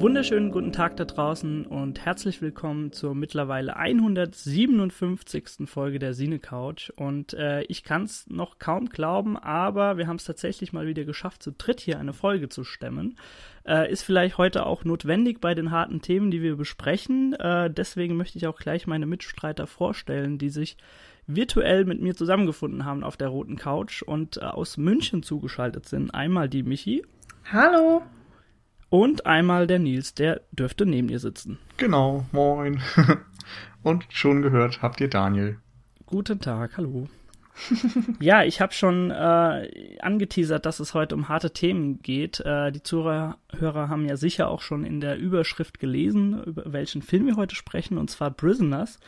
wunderschönen guten Tag da draußen und herzlich willkommen zur mittlerweile 157. Folge der Sine Couch. Und äh, ich kann es noch kaum glauben, aber wir haben es tatsächlich mal wieder geschafft, zu dritt hier eine Folge zu stemmen. Äh, ist vielleicht heute auch notwendig bei den harten Themen, die wir besprechen. Äh, deswegen möchte ich auch gleich meine Mitstreiter vorstellen, die sich virtuell mit mir zusammengefunden haben auf der roten Couch und äh, aus München zugeschaltet sind. Einmal die Michi. Hallo. Und einmal der Nils, der dürfte neben ihr sitzen. Genau, moin. Und schon gehört habt ihr Daniel. Guten Tag, hallo. ja, ich habe schon äh, angeteasert, dass es heute um harte Themen geht. Äh, die Zuhörer haben ja sicher auch schon in der Überschrift gelesen, über welchen Film wir heute sprechen, und zwar Prisoners.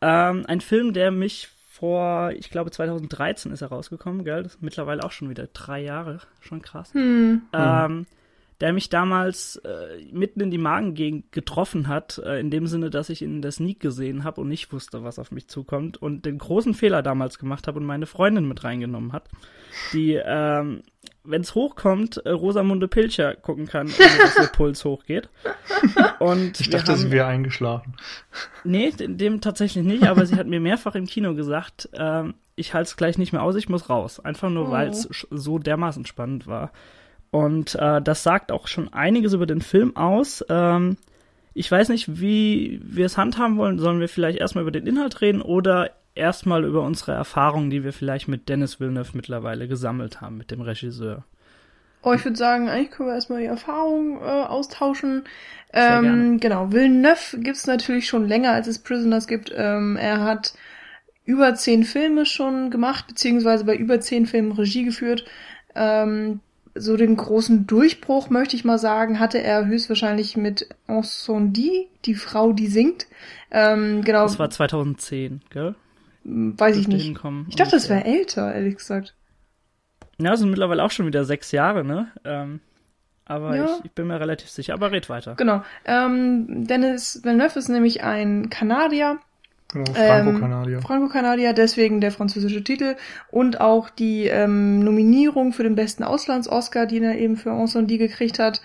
Ähm, ein Film, der mich vor, ich glaube 2013 ist er rausgekommen, gell? Das ist mittlerweile auch schon wieder drei Jahre, schon krass. Hm. Ähm, der mich damals äh, mitten in die Magengegend getroffen hat, äh, in dem Sinne, dass ich ihn in der Sneak gesehen habe und nicht wusste, was auf mich zukommt und den großen Fehler damals gemacht habe und meine Freundin mit reingenommen hat, die, ähm, wenn es hochkommt, äh, Rosamunde Pilcher gucken kann, ohne dass ihr Puls hochgeht. Und ich dachte, sie wäre eingeschlafen. Nee, dem tatsächlich nicht, aber sie hat mir mehrfach im Kino gesagt, ähm, ich halte es gleich nicht mehr aus, ich muss raus. Einfach nur, oh. weil es so dermaßen spannend war. Und äh, das sagt auch schon einiges über den Film aus. Ähm, ich weiß nicht, wie wir es handhaben wollen. Sollen wir vielleicht erstmal über den Inhalt reden oder erstmal über unsere Erfahrungen, die wir vielleicht mit Dennis Villeneuve mittlerweile gesammelt haben, mit dem Regisseur? Oh, ich würde sagen, eigentlich können wir erstmal die Erfahrungen äh, austauschen. Ähm, genau, Villeneuve gibt's natürlich schon länger, als es Prisoners gibt. Ähm, er hat über zehn Filme schon gemacht, beziehungsweise bei über zehn Filmen Regie geführt. Ähm, so den großen Durchbruch, möchte ich mal sagen, hatte er höchstwahrscheinlich mit Encendi, die Frau, die singt. Ähm, genau. Das war 2010, gell? Weiß ich nicht. Hinkommen, ich dachte, das wäre älter, ehrlich gesagt. Ja, das sind mittlerweile auch schon wieder sechs Jahre, ne? Ähm, aber ja. ich, ich, bin mir relativ sicher. Aber red weiter. Genau. Ähm, Dennis Villeneuve ist nämlich ein Kanadier, Genau, Franco-Kanadier. Ähm, Franco-Kanadier, deswegen der französische Titel und auch die ähm, Nominierung für den besten Auslands-Oscar, die er eben für Ensemble gekriegt hat.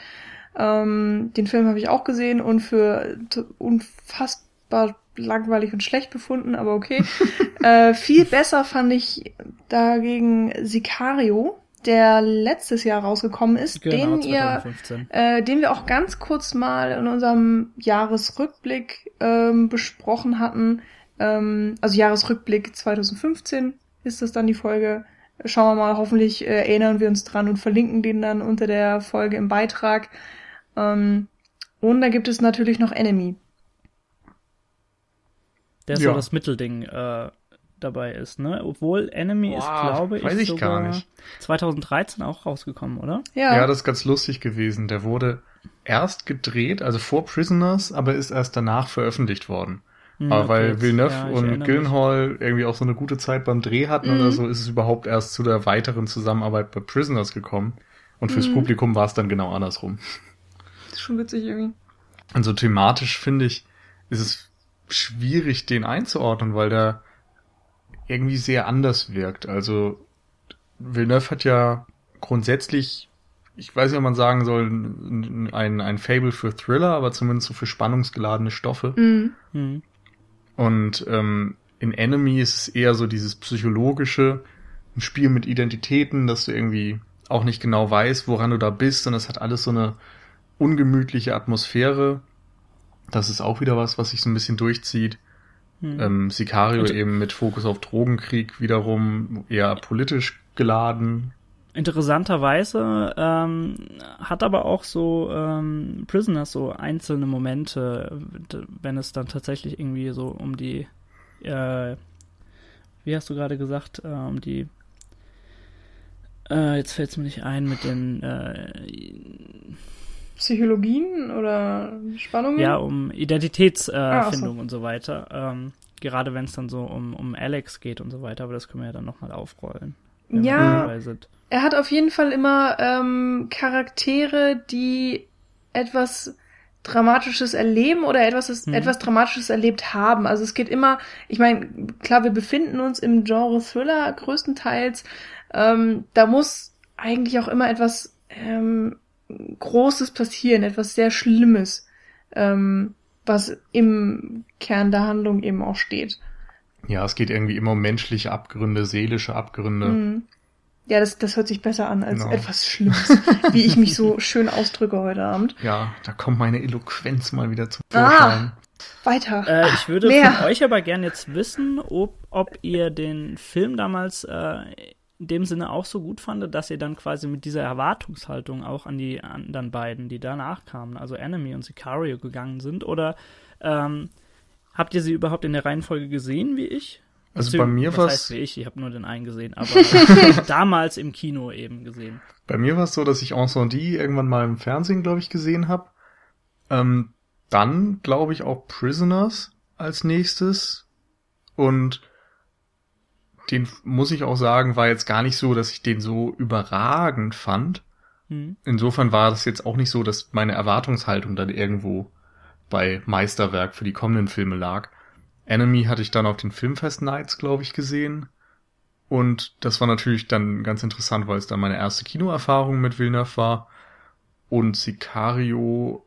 Ähm, den Film habe ich auch gesehen und für unfassbar langweilig und schlecht befunden, aber okay. äh, viel besser fand ich dagegen Sicario, der letztes Jahr rausgekommen ist, genau, den ihr, äh, den wir auch ganz kurz mal in unserem Jahresrückblick ähm, besprochen hatten. Ähm, also Jahresrückblick 2015 ist das dann die Folge. Schauen wir mal, hoffentlich äh, erinnern wir uns dran und verlinken den dann unter der Folge im Beitrag. Ähm, und da gibt es natürlich noch Enemy. Der ja. so das Mittelding äh, dabei ist, ne? Obwohl Enemy Boah, ist, glaube ich, ich sogar 2013 auch rausgekommen, oder? Ja. Ja, das ist ganz lustig gewesen. Der wurde erst gedreht, also vor Prisoners, aber ist erst danach veröffentlicht worden. Mhm, Aber weil jetzt, Villeneuve ja, und Gyllenhaal irgendwie auch so eine gute Zeit beim Dreh hatten mhm. oder so, ist es überhaupt erst zu der weiteren Zusammenarbeit bei Prisoners gekommen. Und fürs mhm. Publikum war es dann genau andersrum. Das ist schon witzig irgendwie. Und so thematisch finde ich, ist es schwierig, den einzuordnen, weil der irgendwie sehr anders wirkt. Also Villeneuve hat ja grundsätzlich, ich weiß nicht, ob man sagen soll, ein, ein Fable für Thriller, aber zumindest so für spannungsgeladene Stoffe. Mhm. Und ähm, in Enemy ist es eher so dieses psychologische, ein Spiel mit Identitäten, dass du irgendwie auch nicht genau weißt, woran du da bist, und es hat alles so eine ungemütliche Atmosphäre. Das ist auch wieder was, was sich so ein bisschen durchzieht. Hm. Ähm, Sicario Und eben mit Fokus auf Drogenkrieg wiederum eher politisch geladen. Interessanterweise ähm, hat aber auch so ähm, Prisoners so einzelne Momente, wenn es dann tatsächlich irgendwie so um die, äh, wie hast du gerade gesagt, äh, um die, äh, jetzt fällt es mir nicht ein mit den äh, Psychologien oder Spannungen? Ja, um Identitätsfindung ah, so. und so weiter. Ähm, gerade wenn es dann so um, um Alex geht und so weiter, aber das können wir ja dann nochmal aufrollen. Ja, er hat auf jeden Fall immer ähm, Charaktere, die etwas Dramatisches erleben oder etwas, hm. etwas Dramatisches erlebt haben. Also es geht immer, ich meine, klar, wir befinden uns im Genre Thriller größtenteils. Ähm, da muss eigentlich auch immer etwas ähm, Großes passieren, etwas sehr Schlimmes, ähm, was im Kern der Handlung eben auch steht. Ja, es geht irgendwie immer um menschliche Abgründe, seelische Abgründe. Mhm. Ja, das, das hört sich besser an als genau. etwas Schlimmes, wie ich mich so schön ausdrücke heute Abend. Ja, da kommt meine Eloquenz mal wieder zum Vorschein. Ah, weiter. Äh, ich würde Mehr. von euch aber gern jetzt wissen, ob, ob ihr den Film damals äh, in dem Sinne auch so gut fandet, dass ihr dann quasi mit dieser Erwartungshaltung auch an die anderen beiden, die danach kamen, also Enemy und Sicario gegangen sind, oder ähm, habt ihr sie überhaupt in der Reihenfolge gesehen wie ich? Also bei mir war es. wie ich, ich habe nur den einen gesehen, aber damals im Kino eben gesehen. Bei mir war es so, dass ich Ensemble irgendwann mal im Fernsehen, glaube ich, gesehen habe. Ähm, dann, glaube ich, auch Prisoners als nächstes. Und den muss ich auch sagen, war jetzt gar nicht so, dass ich den so überragend fand. Hm. Insofern war das jetzt auch nicht so, dass meine Erwartungshaltung dann irgendwo bei Meisterwerk für die kommenden Filme lag. Enemy hatte ich dann auf den Filmfest Nights, glaube ich, gesehen. Und das war natürlich dann ganz interessant, weil es dann meine erste Kinoerfahrung mit Villeneuve war. Und Sicario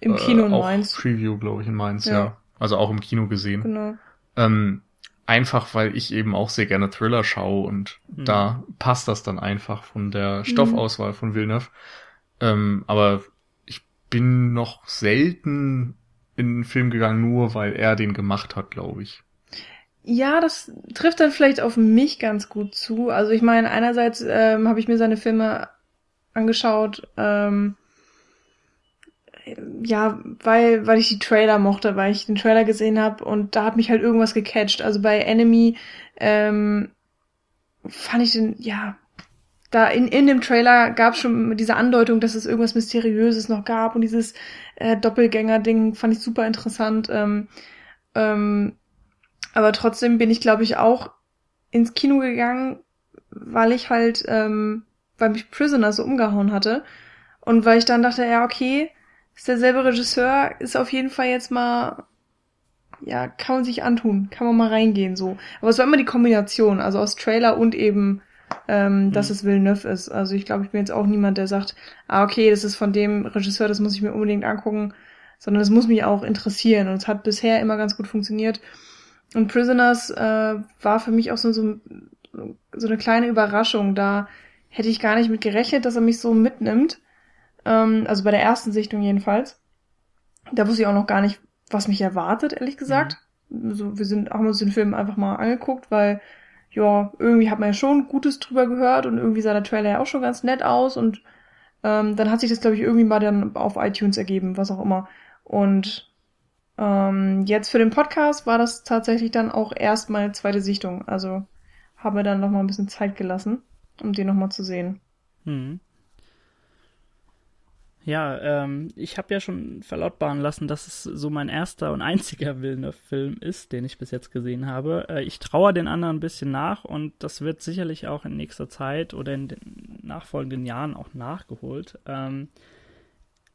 im Kino in äh, Mainz. Preview, glaube ich, in Mainz, ja. ja. Also auch im Kino gesehen. Genau. Ähm, einfach, weil ich eben auch sehr gerne Thriller schaue und mhm. da passt das dann einfach von der Stoffauswahl mhm. von Villeneuve. Ähm, aber ich bin noch selten in einen Film gegangen, nur weil er den gemacht hat, glaube ich. Ja, das trifft dann vielleicht auf mich ganz gut zu. Also ich meine, einerseits ähm, habe ich mir seine Filme angeschaut, ähm, ja, weil, weil ich die Trailer mochte, weil ich den Trailer gesehen habe und da hat mich halt irgendwas gecatcht. Also bei Enemy ähm, fand ich den, ja, da in, in dem Trailer gab schon diese Andeutung, dass es irgendwas Mysteriöses noch gab und dieses äh, Doppelgänger-Ding fand ich super interessant. Ähm, ähm, aber trotzdem bin ich, glaube ich, auch ins Kino gegangen, weil ich halt, ähm, weil mich Prisoner so umgehauen hatte und weil ich dann dachte, ja, okay, ist derselbe Regisseur, ist auf jeden Fall jetzt mal, ja, kann man sich antun, kann man mal reingehen so. Aber es war immer die Kombination, also aus Trailer und eben ähm, mhm. dass es Villeneuve ist. Also ich glaube, ich bin jetzt auch niemand, der sagt, ah, okay, das ist von dem Regisseur, das muss ich mir unbedingt angucken, sondern es muss mich auch interessieren. Und es hat bisher immer ganz gut funktioniert. Und Prisoners äh, war für mich auch so, so, so eine kleine Überraschung. Da hätte ich gar nicht mit gerechnet, dass er mich so mitnimmt. Ähm, also bei der ersten Sichtung jedenfalls. Da wusste ich auch noch gar nicht, was mich erwartet, ehrlich gesagt. Mhm. Also wir sind, haben uns den Film einfach mal angeguckt, weil ja, irgendwie hat man ja schon Gutes drüber gehört und irgendwie sah der Trailer ja auch schon ganz nett aus und ähm, dann hat sich das, glaube ich, irgendwie mal dann auf iTunes ergeben, was auch immer. Und ähm, jetzt für den Podcast war das tatsächlich dann auch erst meine zweite Sichtung. Also haben wir dann noch mal ein bisschen Zeit gelassen, um den noch mal zu sehen. Hm. Ja, ähm, ich habe ja schon verlautbaren lassen, dass es so mein erster und einziger Villeneuve-Film ist, den ich bis jetzt gesehen habe. Äh, ich traue den anderen ein bisschen nach und das wird sicherlich auch in nächster Zeit oder in den nachfolgenden Jahren auch nachgeholt. Ähm,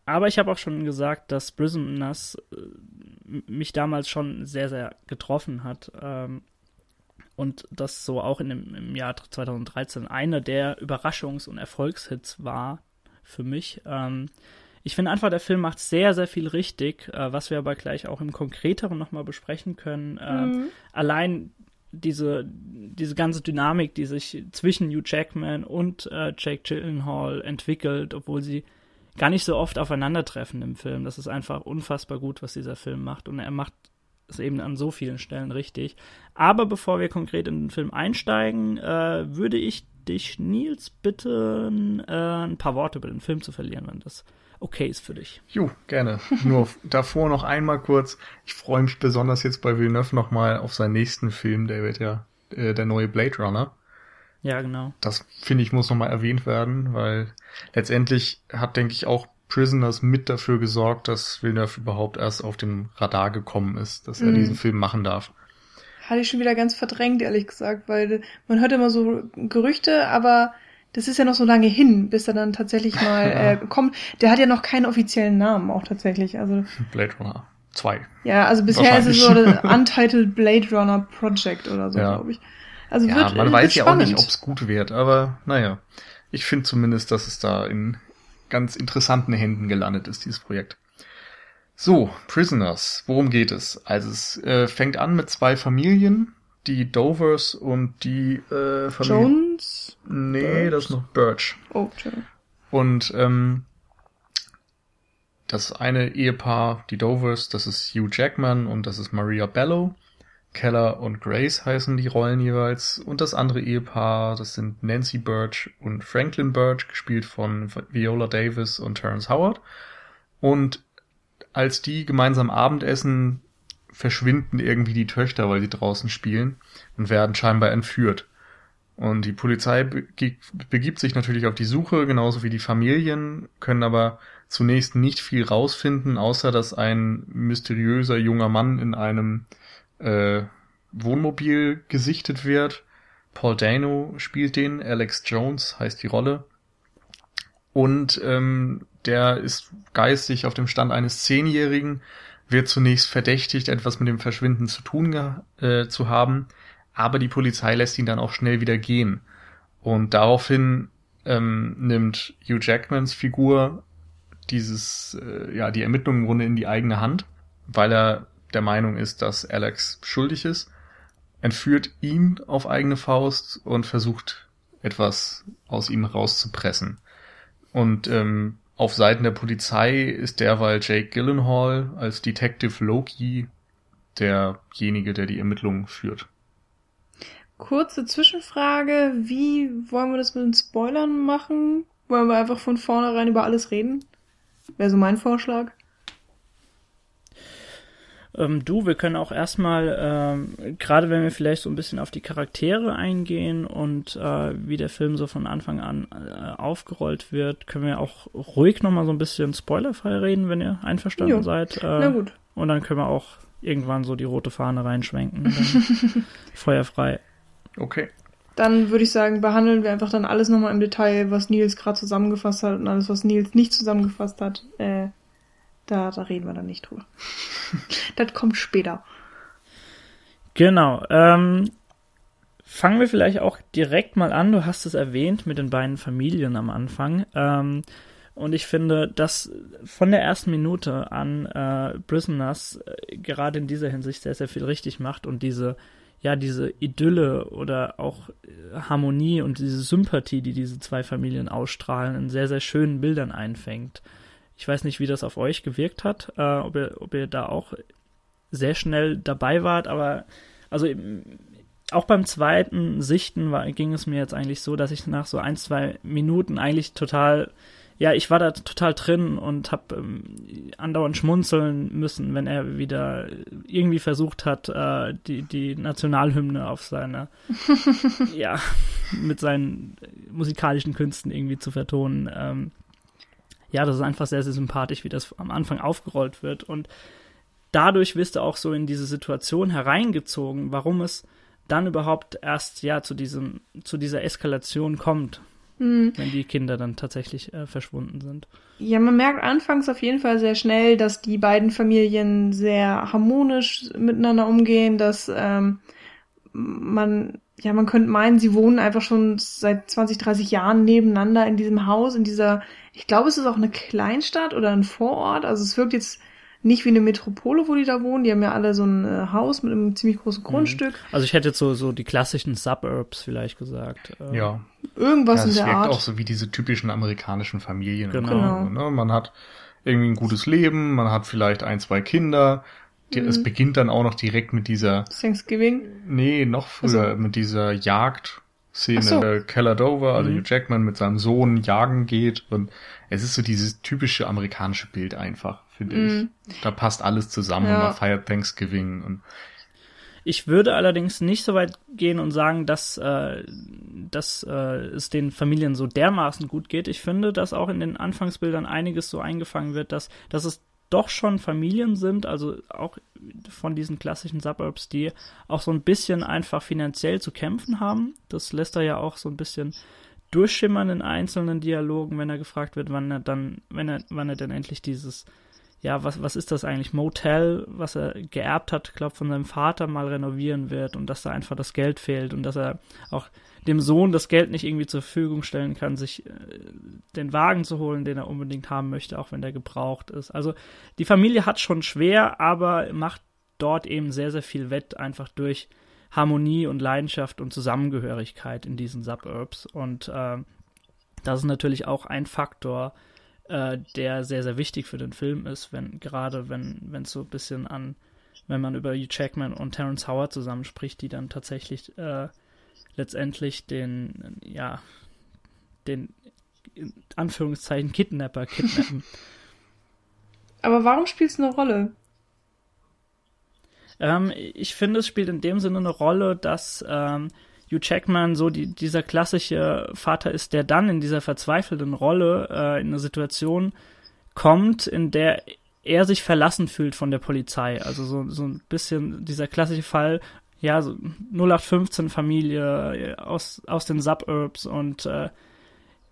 aber ich habe auch schon gesagt, dass Prisoners äh, mich damals schon sehr, sehr getroffen hat. Ähm, und das so auch in dem, im Jahr 2013 einer der Überraschungs- und Erfolgshits war, für mich. Ähm, ich finde einfach, der Film macht sehr, sehr viel richtig, äh, was wir aber gleich auch im Konkreteren nochmal besprechen können. Äh, mhm. Allein diese, diese ganze Dynamik, die sich zwischen Hugh Jackman und äh, Jake Gyllenhaal entwickelt, obwohl sie gar nicht so oft aufeinandertreffen im Film. Das ist einfach unfassbar gut, was dieser Film macht. Und er macht es eben an so vielen Stellen richtig. Aber bevor wir konkret in den Film einsteigen, äh, würde ich dich, Nils, bitten, äh, ein paar Worte über den Film zu verlieren, wenn das okay ist für dich. Jo, gerne. Nur davor noch einmal kurz. Ich freue mich besonders jetzt bei Villeneuve nochmal auf seinen nächsten Film, der wird ja äh, der neue Blade Runner. Ja, genau. Das finde ich muss nochmal erwähnt werden, weil letztendlich hat, denke ich, auch Prisoners mit dafür gesorgt, dass Villeneuve überhaupt erst auf dem Radar gekommen ist, dass er mhm. diesen Film machen darf hatte ich schon wieder ganz verdrängt, ehrlich gesagt, weil man hört immer so Gerüchte, aber das ist ja noch so lange hin, bis er dann tatsächlich mal äh, kommt. Der hat ja noch keinen offiziellen Namen auch tatsächlich. Also Blade Runner 2. Ja, also bisher ist es so das Untitled Blade Runner Project oder so, ja. glaube ich. Also ja, wird, man wird weiß ja auch nicht, ob es gut wird, aber naja. Ich finde zumindest, dass es da in ganz interessanten Händen gelandet ist, dieses Projekt. So, Prisoners, worum geht es? Also es äh, fängt an mit zwei Familien, die Dovers und die äh, Familie. Jones? Nee, Birch? das ist noch Birch. Oh, Entschuldigung. Und ähm, das eine Ehepaar, die Dovers, das ist Hugh Jackman und das ist Maria Bello. Keller und Grace heißen die Rollen jeweils. Und das andere Ehepaar, das sind Nancy Birch und Franklin Birch, gespielt von Viola Davis und Terrence Howard. Und als die gemeinsam Abendessen, verschwinden irgendwie die Töchter, weil sie draußen spielen und werden scheinbar entführt. Und die Polizei begi- begibt sich natürlich auf die Suche, genauso wie die Familien, können aber zunächst nicht viel rausfinden, außer dass ein mysteriöser junger Mann in einem äh, Wohnmobil gesichtet wird. Paul Dano spielt den, Alex Jones heißt die Rolle. Und ähm, der ist geistig auf dem Stand eines Zehnjährigen, wird zunächst verdächtigt, etwas mit dem Verschwinden zu tun äh, zu haben, aber die Polizei lässt ihn dann auch schnell wieder gehen. Und daraufhin ähm, nimmt Hugh Jackmans Figur dieses, äh, ja, die Ermittlungen im Grunde in die eigene Hand, weil er der Meinung ist, dass Alex schuldig ist, entführt ihn auf eigene Faust und versucht etwas aus ihm rauszupressen. Und ähm, auf Seiten der Polizei ist derweil Jake Gyllenhaal als Detective Loki derjenige, der die Ermittlungen führt. Kurze Zwischenfrage. Wie wollen wir das mit den Spoilern machen? Wollen wir einfach von vornherein über alles reden? Wäre so mein Vorschlag. Ähm, du, wir können auch erstmal, ähm, gerade wenn wir vielleicht so ein bisschen auf die Charaktere eingehen und äh, wie der Film so von Anfang an äh, aufgerollt wird, können wir auch ruhig nochmal so ein bisschen spoilerfrei reden, wenn ihr einverstanden Jo. seid. Äh, Na gut. Und dann können wir auch irgendwann so die rote Fahne reinschwenken. Feuerfrei. Okay. Dann würde ich sagen, behandeln wir einfach dann alles nochmal im Detail, was Nils gerade zusammengefasst hat und alles, was Nils nicht zusammengefasst hat. Äh, da, da reden wir dann nicht drüber. das kommt später. Genau. Ähm, fangen wir vielleicht auch direkt mal an. Du hast es erwähnt mit den beiden Familien am Anfang. Ähm, und ich finde, dass von der ersten Minute an äh, Prisoners äh, gerade in dieser Hinsicht sehr, sehr viel richtig macht und diese, ja, diese Idylle oder auch äh, Harmonie und diese Sympathie, die diese zwei Familien ausstrahlen, in sehr, sehr schönen Bildern einfängt. Ich weiß nicht, wie das auf euch gewirkt hat, äh, ob, ihr, ob ihr da auch sehr schnell dabei wart, aber also auch beim zweiten Sichten war, ging es mir jetzt eigentlich so, dass ich nach so ein, zwei Minuten eigentlich total, ja, ich war da total drin und habe ähm, andauernd schmunzeln müssen, wenn er wieder irgendwie versucht hat, äh, die, die Nationalhymne auf seine, ja, mit seinen musikalischen Künsten irgendwie zu vertonen. Ähm, ja, das ist einfach sehr, sehr sympathisch, wie das am Anfang aufgerollt wird und dadurch wirst du auch so in diese Situation hereingezogen, warum es dann überhaupt erst ja zu diesem zu dieser Eskalation kommt, Hm. wenn die Kinder dann tatsächlich äh, verschwunden sind. Ja, man merkt anfangs auf jeden Fall sehr schnell, dass die beiden Familien sehr harmonisch miteinander umgehen, dass ähm, man, ja, man könnte meinen, sie wohnen einfach schon seit 20, 30 Jahren nebeneinander in diesem Haus, in dieser, ich glaube, es ist auch eine Kleinstadt oder ein Vorort, also es wirkt jetzt nicht wie eine Metropole, wo die da wohnen, die haben ja alle so ein äh, Haus mit einem ziemlich großen Grundstück, Also ich hätte jetzt so so die klassischen Suburbs vielleicht gesagt. Äh, Ja. irgendwas ja, in es der wirkt Art. auch so wie diese typischen amerikanischen Familien. im Genau. Grunde, Ne? Man hat irgendwie ein gutes Leben, man hat vielleicht ein, zwei Kinder. Die, Mhm. Es beginnt dann auch noch direkt mit dieser, Thanksgiving. nee, noch früher, Ach mit dieser so. Äh, Keller Dover, also Mhm. Hugh Jackman mit seinem Sohn jagen geht und es ist so dieses typische amerikanische Bild einfach, finde Mhm. ich. Da passt alles zusammen Ja. und man feiert Thanksgiving und Ich würde allerdings nicht so weit gehen und sagen, dass, äh, dass äh, es den Familien so dermaßen gut geht. Ich finde, dass auch in den Anfangsbildern einiges so eingefangen wird, dass, dass es doch schon Familien sind, also auch von diesen klassischen Suburbs, die auch so ein bisschen einfach finanziell zu kämpfen haben. Das lässt er ja auch so ein bisschen durchschimmern in einzelnen Dialogen, wenn er gefragt wird, wann er dann, wenn er, wann er denn endlich dieses ja, was, was ist das eigentlich? Motel, was er geerbt hat, glaube von seinem Vater mal renovieren wird und dass da einfach das Geld fehlt und dass er auch dem Sohn das Geld nicht irgendwie zur Verfügung stellen kann, sich äh, den Wagen zu holen, den er unbedingt haben möchte, auch wenn der gebraucht ist. Also die Familie hat schon schwer, aber macht dort eben sehr, sehr viel wett, einfach durch Harmonie und Leidenschaft und Zusammengehörigkeit in diesen Suburbs. Und äh, das ist natürlich auch ein Faktor, äh, der sehr, sehr wichtig für den Film ist, wenn gerade wenn wenn es so ein bisschen an, wenn man über Hugh Jackman und Terrence Howard zusammenspricht, die dann tatsächlich äh, letztendlich den, ja, den in Anführungszeichen Kidnapper kidnappen. Aber warum spielt es eine Rolle? Ähm, ich finde, es spielt in dem Sinne eine Rolle, dass ähm, Hugh Jackman so die, dieser klassische Vater ist, der dann in dieser verzweifelten Rolle äh, in eine Situation kommt, in der er sich verlassen fühlt von der Polizei. Also so, so ein bisschen dieser klassische Fall, ja, so 0815 Familie äh, aus, aus den Suburbs und äh,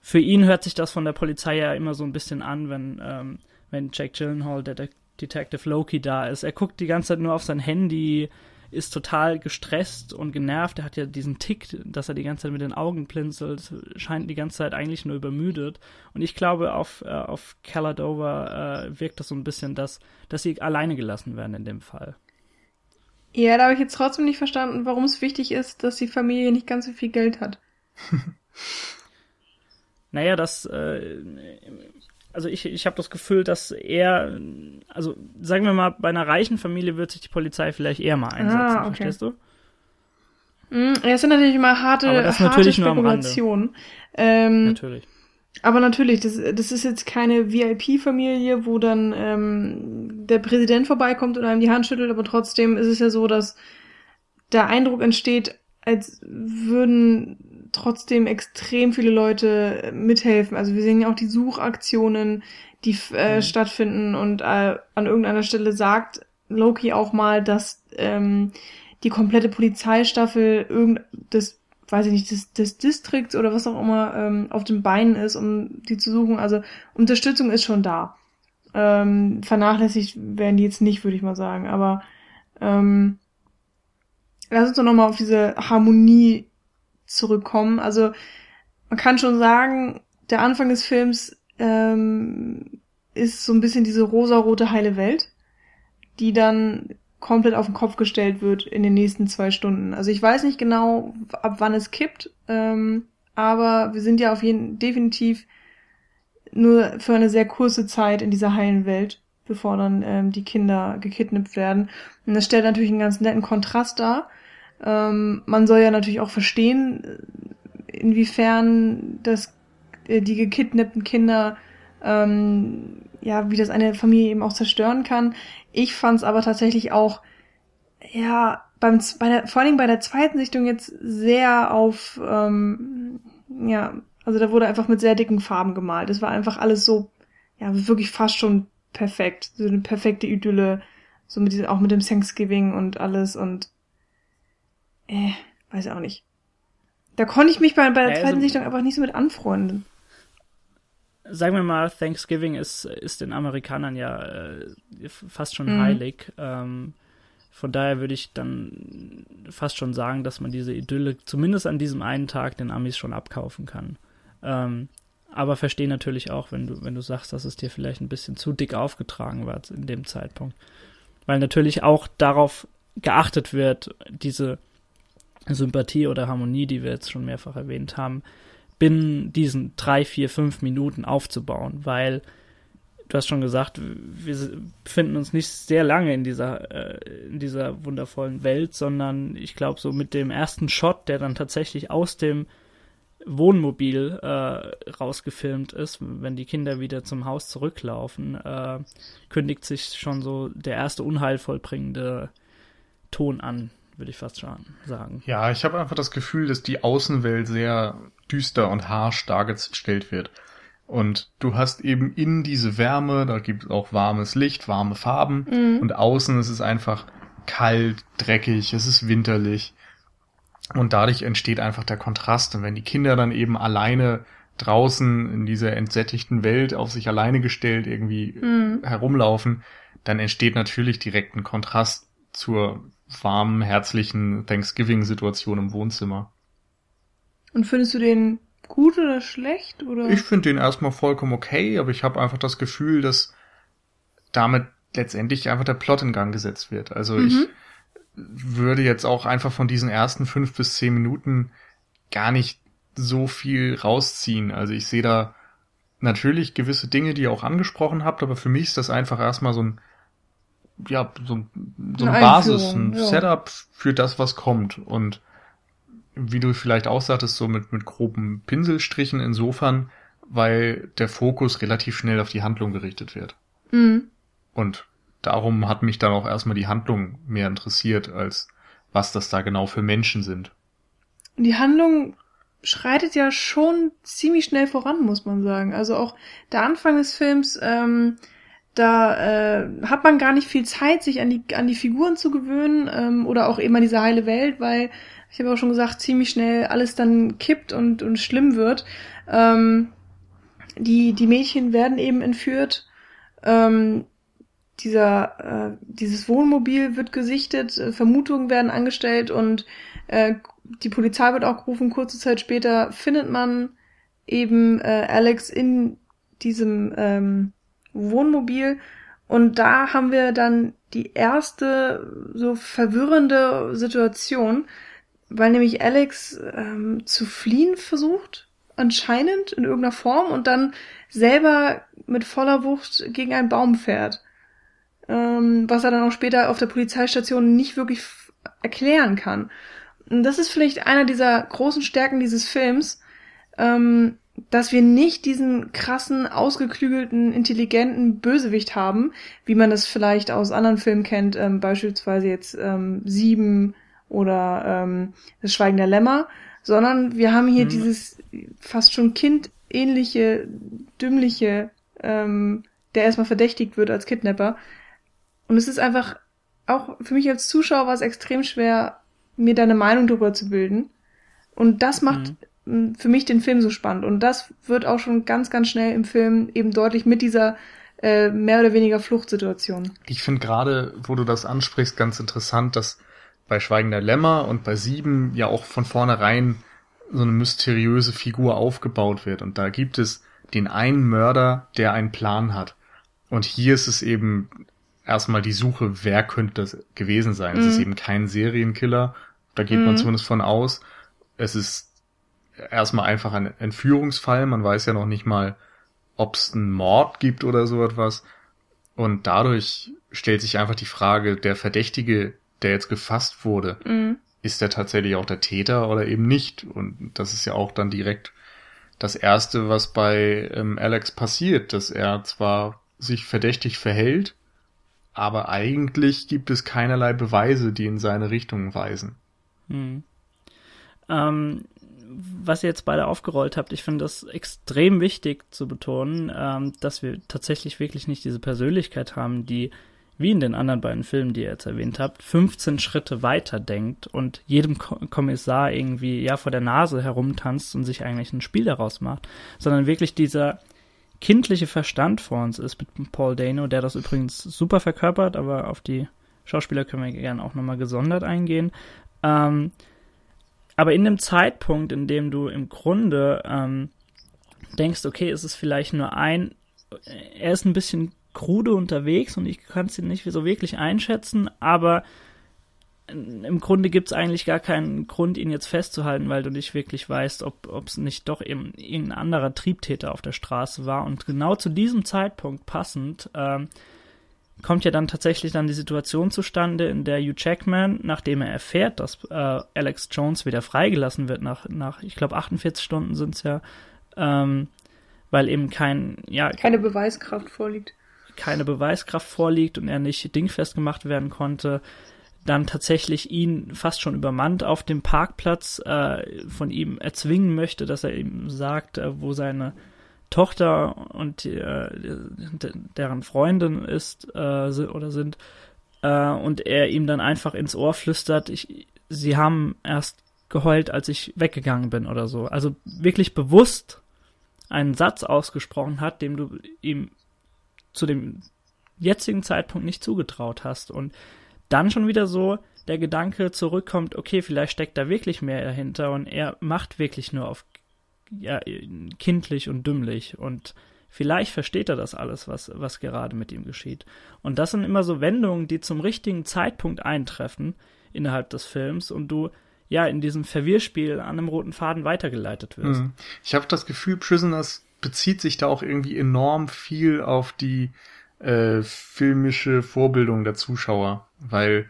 für ihn hört sich das von der Polizei ja immer so ein bisschen an, wenn, ähm, wenn Jack Gyllenhaal, der, der Detective Loki da ist. Er guckt die ganze Zeit nur auf sein Handy, ist total gestresst und genervt. Er hat ja diesen Tick, dass er die ganze Zeit mit den Augen blinzelt, scheint die ganze Zeit eigentlich nur übermüdet. Und ich glaube, auf, äh, auf Caladova äh, wirkt das so ein bisschen, dass, dass sie alleine gelassen werden in dem Fall. Ja, da habe ich jetzt trotzdem nicht verstanden, warum es wichtig ist, dass die Familie nicht ganz so viel Geld hat. naja, das, äh, also ich, ich habe das Gefühl, dass er, also sagen wir mal, bei einer reichen Familie wird sich die Polizei vielleicht eher mal einsetzen, ah, okay. verstehst du? Ja, es sind natürlich immer harte, Aber das harte natürlich Spekulationen. Ähm, natürlich. Aber natürlich, das, das ist jetzt keine VIP-Familie, wo dann ähm, der Präsident vorbeikommt und einem die Hand schüttelt, aber trotzdem ist es ja so, dass der Eindruck entsteht, als würden trotzdem extrem viele Leute mithelfen. Also wir sehen ja auch die Suchaktionen, die äh, mhm. stattfinden und äh, an irgendeiner Stelle sagt Loki auch mal, dass ähm, die komplette Polizeistaffel irgend des weiß ich nicht, des, des Distrikts oder was auch immer ähm, auf den Beinen ist, um die zu suchen. Also Unterstützung ist schon da. Ähm, vernachlässigt werden die jetzt nicht, würde ich mal sagen. Aber ähm, lass uns doch nochmal auf diese Harmonie zurückkommen. Also man kann schon sagen, der Anfang des Films ähm, ist so ein bisschen diese rosarote heile Welt, die dann komplett auf den Kopf gestellt wird in den nächsten zwei Stunden. Also ich weiß nicht genau, ab wann es kippt, ähm, aber wir sind ja auf jeden definitiv nur für eine sehr kurze Zeit in dieser heilen Welt, bevor dann ähm, die Kinder gekidnappt werden. Und das stellt natürlich einen ganz netten Kontrast dar. Ähm, man soll ja natürlich auch verstehen, inwiefern das äh, die gekidnappten Kinder ähm, ja, wie das eine Familie eben auch zerstören kann. Ich fand es aber tatsächlich auch, ja, beim, bei der, vor allem bei der zweiten Sichtung jetzt sehr auf, ähm, ja, also da wurde einfach mit sehr dicken Farben gemalt. Es war einfach alles so, ja, wirklich fast schon perfekt. So eine perfekte Idylle. So mit diesem, auch mit dem Thanksgiving und alles und, äh, weiß auch nicht. Da konnte ich mich bei, bei der ja, zweiten also, Sichtung einfach nicht so mit anfreunden sagen wir mal, Thanksgiving ist, ist den Amerikanern ja äh, fast schon mhm. heilig. Ähm, von daher würde ich dann fast schon sagen, dass man diese Idylle zumindest an diesem einen Tag den Amis schon abkaufen kann. Ähm, aber verstehe natürlich auch, wenn du, wenn du sagst, dass es dir vielleicht ein bisschen zu dick aufgetragen war in dem Zeitpunkt. Weil natürlich auch darauf geachtet wird, diese Sympathie oder Harmonie, die wir jetzt schon mehrfach erwähnt haben, binnen diesen drei, vier, fünf Minuten aufzubauen, weil du hast schon gesagt, wir befinden uns nicht sehr lange in dieser, äh, in dieser wundervollen Welt, sondern ich glaube, so mit dem ersten Shot, der dann tatsächlich aus dem Wohnmobil äh, rausgefilmt ist, wenn die Kinder wieder zum Haus zurücklaufen, äh, kündigt sich schon so der erste unheilvollbringende Ton an, würde ich fast schon sagen. Ja, ich habe einfach das Gefühl, dass die Außenwelt sehr düster und harsch dargestellt wird. Und du hast eben in diese Wärme, da gibt es auch warmes Licht, warme Farben mhm. und außen ist es einfach kalt, dreckig, es ist winterlich. Und dadurch entsteht einfach der Kontrast. Und wenn die Kinder dann eben alleine draußen in dieser entsättigten Welt auf sich alleine gestellt irgendwie Mhm. herumlaufen, dann entsteht natürlich direkt ein Kontrast zur warmen, herzlichen Thanksgiving-Situation im Wohnzimmer. Und findest du den gut oder schlecht? Oder? Ich finde den erstmal vollkommen okay, aber ich habe einfach das Gefühl, dass damit letztendlich einfach der Plot in Gang gesetzt wird. Also Mhm. ich würde jetzt auch einfach von diesen ersten fünf bis zehn Minuten gar nicht so viel rausziehen. Also ich sehe da natürlich gewisse Dinge, die ihr auch angesprochen habt, aber für mich ist das einfach erstmal so ein ja, so, ein- so eine Eine Basis, ein ja. Setup für das, was kommt. Und wie du vielleicht auch sagtest, so mit, mit groben Pinselstrichen insofern, weil der Fokus relativ schnell auf die Handlung gerichtet wird. Mhm. Und darum hat mich dann auch erstmal die Handlung mehr interessiert, als was das da genau für Menschen sind. Die Handlung schreitet ja schon ziemlich schnell voran, muss man sagen. Also auch der Anfang des Films, ähm, da äh, hat man gar nicht viel Zeit, sich an die, an die Figuren zu gewöhnen ähm, oder auch eben an diese heile Welt, weil ich habe auch schon gesagt, ziemlich schnell alles dann kippt und, und schlimm wird. Ähm, die, die Mädchen werden eben entführt. Ähm, dieser, äh, dieses Wohnmobil wird gesichtet, äh, Vermutungen werden angestellt und äh, die Polizei wird auch gerufen. Kurze Zeit später findet man eben äh, Alex in diesem ähm, Wohnmobil und da haben wir dann die erste so verwirrende Situation, weil nämlich Alex ähm, zu fliehen versucht, anscheinend in irgendeiner Form und dann selber mit voller Wucht gegen einen Baum fährt. Ähm, was er dann auch später auf der Polizeistation nicht wirklich erklären kann. Und das ist vielleicht einer dieser großen Stärken dieses Films, ähm, dass wir nicht diesen krassen, ausgeklügelten, intelligenten Bösewicht haben, wie man das vielleicht aus anderen Filmen kennt, ähm, beispielsweise jetzt ähm, Sieben oder ähm, Das Schweigen der Lämmer, sondern wir haben hier Mhm. dieses fast schon kindähnliche, dümmliche, ähm, der erstmal verdächtigt wird als Kidnapper. Und es ist einfach, auch für mich als Zuschauer war es extrem schwer, mir da eine Meinung darüber zu bilden. Und das macht m, für mich den Film so spannend. Und das wird auch schon ganz, ganz schnell im Film eben deutlich mit dieser äh, mehr oder weniger Fluchtsituation. Ich finde gerade, wo du das ansprichst, ganz interessant, dass bei Schweigender Lämmer und bei Sieben ja auch von vornherein so eine mysteriöse Figur aufgebaut wird. Und da gibt es den einen Mörder, der einen Plan hat. Und hier ist es eben erstmal die Suche, wer könnte das gewesen sein. Es Mhm. ist eben kein Serienkiller, da geht man Mhm. zumindest von aus. Es ist erstmal einfach ein Entführungsfall, man weiß ja noch nicht mal, ob es einen Mord gibt oder so etwas. Und dadurch stellt sich einfach die Frage, der Verdächtige, der jetzt gefasst wurde, Mhm. ist der tatsächlich auch der Täter oder eben nicht? Und das ist ja auch dann direkt das Erste, was bei ähm, Alex passiert, dass er zwar sich verdächtig verhält, aber eigentlich gibt es keinerlei Beweise, die in seine Richtung weisen. Hm. Ähm, was ihr jetzt beide aufgerollt habt, ich finde das extrem wichtig zu betonen, ähm, dass wir tatsächlich wirklich nicht diese Persönlichkeit haben, die, wie in den anderen beiden Filmen, die ihr jetzt erwähnt habt, 15 Schritte weiter denkt und jedem Ko Kommissar irgendwie ja vor der Nase herumtanzt und sich eigentlich ein Spiel daraus macht, sondern wirklich dieser kindliche Verstand vor uns ist mit Paul Dano, der das übrigens super verkörpert, aber auf die Schauspieler können wir gerne auch nochmal gesondert eingehen. Ähm, aber in dem Zeitpunkt, in dem du im Grunde ähm, denkst, okay, es ist vielleicht nur ein, er ist ein bisschen krude unterwegs und ich kann es nicht so wirklich einschätzen, aber im Grunde gibt es eigentlich gar keinen Grund, ihn jetzt festzuhalten, weil du nicht wirklich weißt, ob es nicht doch eben irgendein anderer Triebtäter auf der Straße war. Und genau zu diesem Zeitpunkt passend ähm, kommt ja dann tatsächlich dann die Situation zustande, in der Hugh Jackman, nachdem er erfährt, dass äh, Alex Jones wieder freigelassen wird, nach, nach ich glaube, 48 Stunden sind es ja, ähm, weil eben kein, ja, Keine Beweiskraft vorliegt. keine Beweiskraft vorliegt und er nicht dingfest gemacht werden konnte, dann tatsächlich ihn fast schon übermannt auf dem Parkplatz äh, von ihm erzwingen möchte, dass er ihm sagt, äh, wo seine Tochter und äh, deren Freundin ist äh, oder sind äh, und er ihm dann einfach ins Ohr flüstert, ich, sie haben erst geheult, als ich weggegangen bin oder so. Also wirklich bewusst einen Satz ausgesprochen hat, dem du ihm zu dem jetzigen Zeitpunkt nicht zugetraut hast. Und dann schon wieder so der Gedanke zurückkommt, okay, vielleicht steckt da wirklich mehr dahinter und er macht wirklich nur auf ja, kindlich und dümmlich und vielleicht versteht er das alles, was, was gerade mit ihm geschieht. Und das sind immer so Wendungen, die zum richtigen Zeitpunkt eintreffen innerhalb des Films und du ja in diesem Verwirrspiel an einem roten Faden weitergeleitet wirst. Mhm. Ich habe das Gefühl, Prisoners bezieht sich da auch irgendwie enorm viel auf die äh, filmische Vorbildung der Zuschauer, weil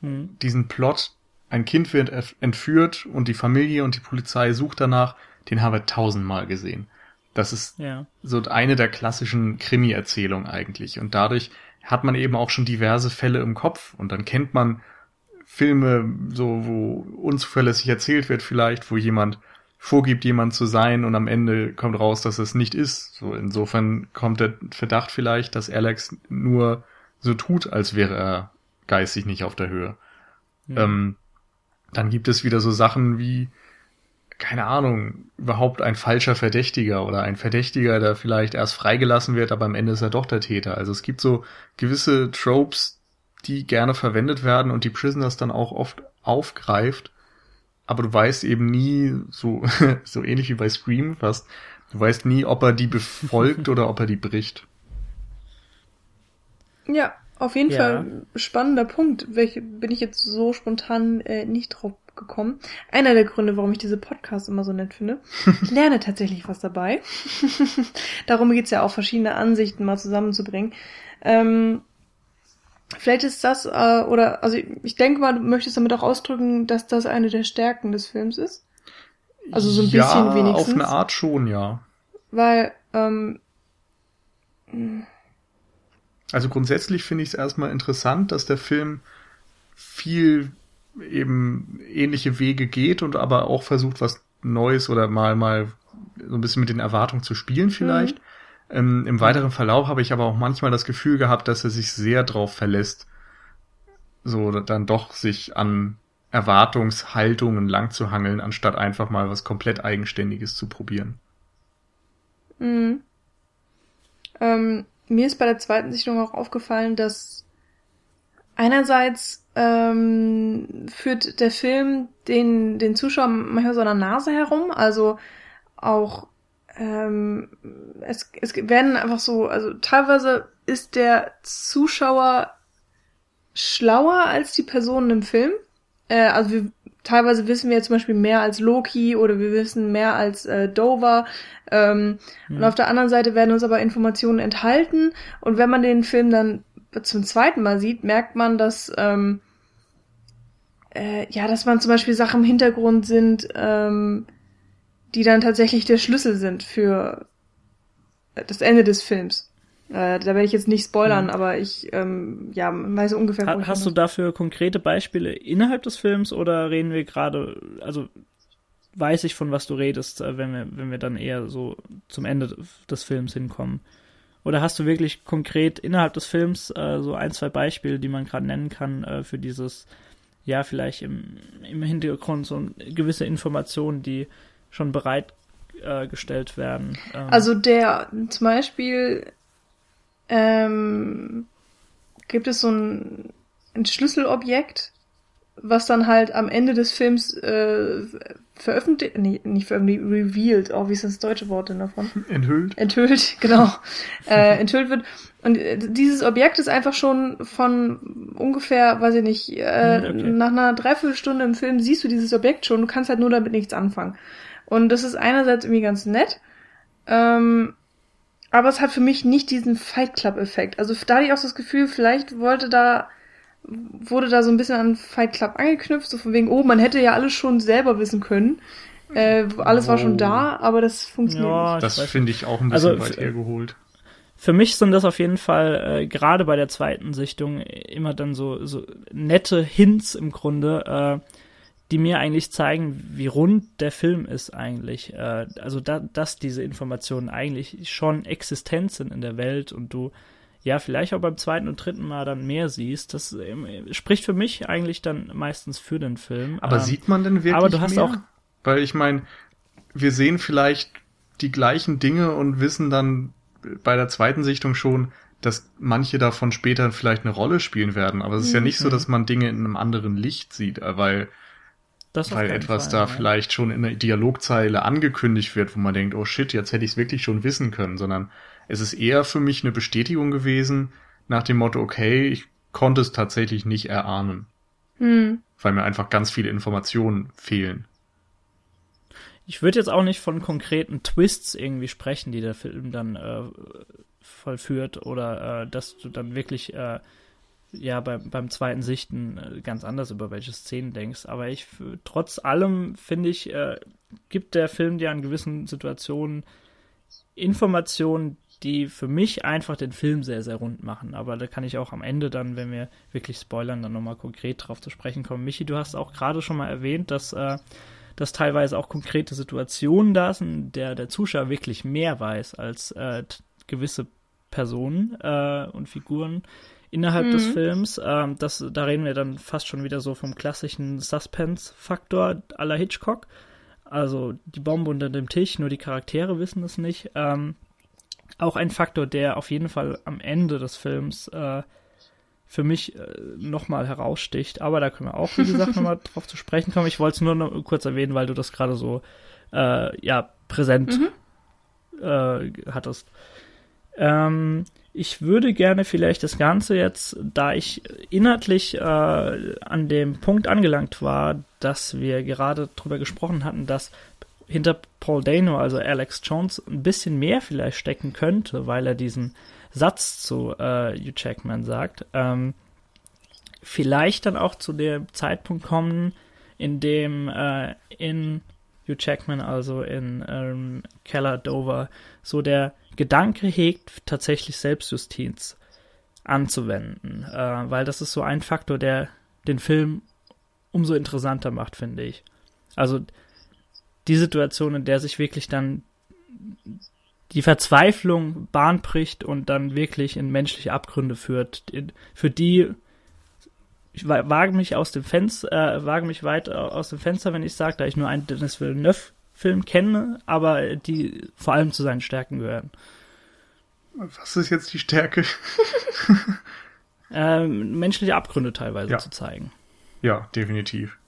mhm. diesen Plot, ein Kind wird entführt und die Familie und die Polizei sucht danach, den haben wir tausendmal gesehen. Das ist ja. so eine der klassischen Krimi-Erzählungen eigentlich. Und dadurch hat man eben auch schon diverse Fälle im Kopf und dann kennt man Filme, so wo unzuverlässig erzählt wird vielleicht, wo jemand vorgibt, jemand zu sein und am Ende kommt raus, dass es nicht ist. So insofern kommt der Verdacht vielleicht, dass Alex nur so tut, als wäre er geistig nicht auf der Höhe. Ja. Ähm, dann gibt es wieder so Sachen wie, keine Ahnung, überhaupt ein falscher Verdächtiger oder ein Verdächtiger, der vielleicht erst freigelassen wird, aber am Ende ist er doch der Täter. Also es gibt so gewisse Tropes, die gerne verwendet werden und die Prisoners dann auch oft aufgreift. Aber du weißt eben nie, so, so ähnlich wie bei Scream fast, du weißt nie, ob er die befolgt oder ob er die bricht. Ja, auf jeden ja. Fall spannender Punkt. Welche bin ich jetzt so spontan äh, nicht drauf gekommen. Einer der Gründe, warum ich diese Podcasts immer so nett finde. Ich lerne tatsächlich was dabei. Darum geht's ja auch, verschiedene Ansichten mal zusammenzubringen. Ähm, Vielleicht ist das, äh, oder, also ich denke mal, du möchtest damit auch ausdrücken, dass das eine der Stärken des Films ist. Also so ein ja, bisschen wenigstens. auf eine Art schon, ja. Weil, ähm, also grundsätzlich finde ich es erstmal interessant, dass der Film viel eben ähnliche Wege geht und aber auch versucht, was Neues oder mal, mal so ein bisschen mit den Erwartungen zu spielen vielleicht. Mhm. Ähm, Im weiteren Verlauf habe ich aber auch manchmal das Gefühl gehabt, dass er sich sehr drauf verlässt, so dann doch sich an Erwartungshaltungen lang zu hangeln, anstatt einfach mal was komplett Eigenständiges zu probieren. Mhm. Ähm, mir ist bei der zweiten Sichtung auch aufgefallen, dass einerseits ähm, führt der Film den, den Zuschauer manchmal so an der Nase herum, also auch ähm, es, es werden einfach so, also teilweise ist der Zuschauer schlauer als die Personen im Film. Äh, also wir, teilweise wissen wir zum Beispiel mehr als Loki oder wir wissen mehr als äh, Dover. Ähm, mhm. Und auf der anderen Seite werden uns aber Informationen enthalten. Und wenn man den Film dann zum zweiten Mal sieht, merkt man, dass ähm, äh, ja, dass man zum Beispiel Sachen im Hintergrund sind, ähm, die dann tatsächlich der Schlüssel sind für das Ende des Films. Äh, da werde ich jetzt nicht spoilern, mhm. aber ich ähm, ja weiß ungefähr. Ha hast du dafür konkrete Beispiele innerhalb des Films oder reden wir gerade, also weiß ich von was du redest, äh, wenn wir wenn wir dann eher so zum Ende des Films hinkommen? Oder hast du wirklich konkret innerhalb des Films äh, so ein zwei Beispiele, die man gerade nennen kann äh, für dieses ja vielleicht im im Hintergrund so gewisse Informationen, die schon bereitgestellt äh, werden. Ähm. Also der zum Beispiel ähm, gibt es so ein, ein Schlüsselobjekt, was dann halt am Ende des Films äh, veröffentlicht, nee, nicht veröffentlicht, revealed, oh, wie ist das deutsche Wort denn davon? Enthüllt. Enthüllt, genau. äh, enthüllt wird. Und äh, dieses Objekt ist einfach schon von ungefähr, weiß ich nicht, äh, hm, okay. nach einer Dreiviertelstunde im Film siehst du dieses Objekt schon, du kannst halt nur damit nichts anfangen. Und das ist einerseits irgendwie ganz nett, ähm, aber es hat für mich nicht diesen Fight Club Effekt. Also da hatte ich auch das Gefühl, vielleicht wollte da wurde da so ein bisschen an Fight Club angeknüpft, so von wegen, oh, man hätte ja alles schon selber wissen können. Äh, alles oh. war schon da, oh. aber das funktioniert ja, nicht. Das finde ich auch ein bisschen also, weit hergeholt. Für mich sind das auf jeden Fall äh, gerade bei der zweiten Sichtung immer dann so, so nette Hints im Grunde, äh, die mir eigentlich zeigen, wie rund der Film ist eigentlich. Äh, also da, dass diese Informationen eigentlich schon existent sind in der Welt und du ja vielleicht auch beim zweiten und dritten Mal dann mehr siehst. Das äh, spricht für mich eigentlich dann meistens für den Film. Aber ähm, sieht man denn wirklich Aber du hast mehr? auch weil ich meine, wir sehen vielleicht die gleichen Dinge und wissen dann bei der zweiten Sichtung schon, dass manche davon später vielleicht eine Rolle spielen werden. Aber es ist ja nicht so, mhm. dass man Dinge in einem anderen Licht sieht, äh, weil, weil etwas Fall, da ja. vielleicht schon in der Dialogzeile angekündigt wird, wo man denkt, oh shit, jetzt hätte ich es wirklich schon wissen können, sondern es ist eher für mich eine Bestätigung gewesen nach dem Motto, okay, ich konnte es tatsächlich nicht erahnen. Mhm. Weil mir einfach ganz viele Informationen fehlen. Ich würde jetzt auch nicht von konkreten Twists irgendwie sprechen, die der Film dann äh, vollführt oder äh, dass du dann wirklich äh, ja beim, beim zweiten Sichten äh, ganz anders über welche Szenen denkst. Aber ich trotz allem finde ich, äh, gibt der Film dir an gewissen Situationen Informationen, die für mich einfach den Film sehr, sehr rund machen. Aber da kann ich auch am Ende dann, wenn wir wirklich spoilern, dann nochmal konkret drauf zu sprechen kommen. Michi, du hast auch gerade schon mal erwähnt, dass, äh, dass teilweise auch konkrete Situationen da sind, der der Zuschauer wirklich mehr weiß als äh, gewisse Personen äh, und Figuren innerhalb mhm. des Films. Ähm, das, da reden wir dann fast schon wieder so vom klassischen Suspense-Faktor aller Hitchcock. Also die Bombe unter dem Tisch, nur die Charaktere wissen es nicht. Ähm, auch ein Faktor, der auf jeden Fall am Ende des Films äh, für mich äh, nochmal heraussticht. Aber da können wir auch, wie gesagt, nochmal drauf zu sprechen kommen. Ich wollte es nur noch kurz erwähnen, weil du das gerade so äh, ja, präsent mhm. äh, hattest. Ähm, ich würde gerne vielleicht das Ganze jetzt, da ich inhaltlich äh, an dem Punkt angelangt war, dass wir gerade drüber gesprochen hatten, dass hinter Paul Dano, also Alex Jones, ein bisschen mehr vielleicht stecken könnte, weil er diesen Satz zu äh, Hugh Jackman sagt. Ähm, vielleicht dann auch zu dem Zeitpunkt kommen, in dem äh, in Hugh Jackman, also in ähm, Keller Dover, so der Gedanke hegt, tatsächlich Selbstjustiz anzuwenden, äh, weil das ist so ein Faktor, der den Film umso interessanter macht, finde ich. Also die Situation, in der sich wirklich dann die Verzweiflung Bahn bricht und dann wirklich in menschliche Abgründe führt, für die ich wage mich aus dem Fenster, äh, wage mich weit aus dem Fenster, wenn ich sage, da ich nur einen Dennis Villeneuve Film kenne, aber die vor allem zu seinen Stärken gehören. Was ist jetzt die Stärke? ähm, menschliche Abgründe teilweise ja. zu zeigen. Ja, definitiv.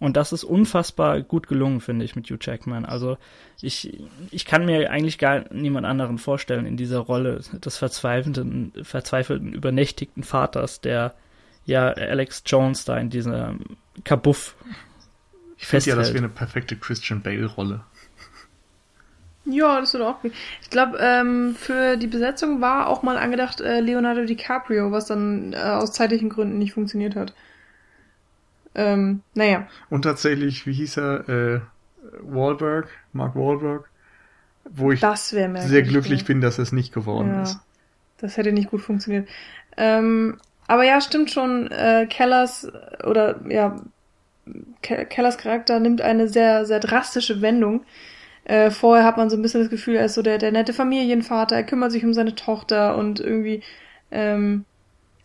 Und das ist unfassbar gut gelungen, finde ich, mit Hugh Jackman. Also ich, ich kann mir eigentlich gar niemand anderen vorstellen in dieser Rolle des verzweifelten, verzweifelten, übernächtigten Vaters, der ja Alex Jones da in diesem Kabuff Ich finde ja, das wäre eine perfekte Christian Bale-Rolle. Ja, das wird auch gut. Ich glaube, ähm, für die Besetzung war auch mal angedacht äh, Leonardo DiCaprio, was dann äh, aus zeitlichen Gründen nicht funktioniert hat. Ähm, naja. Und tatsächlich, wie hieß er? Äh, Wahlberg, Mark Wahlberg, wo ich sehr glücklich bin, dass es nicht geworden ja, ist. Das hätte nicht gut funktioniert. Ähm, aber ja, stimmt schon, äh, Kellers oder ja, Ke Kellers Charakter nimmt eine sehr, sehr drastische Wendung. Äh, vorher hat man so ein bisschen das Gefühl, er ist so der, der nette Familienvater, er kümmert sich um seine Tochter und irgendwie ähm,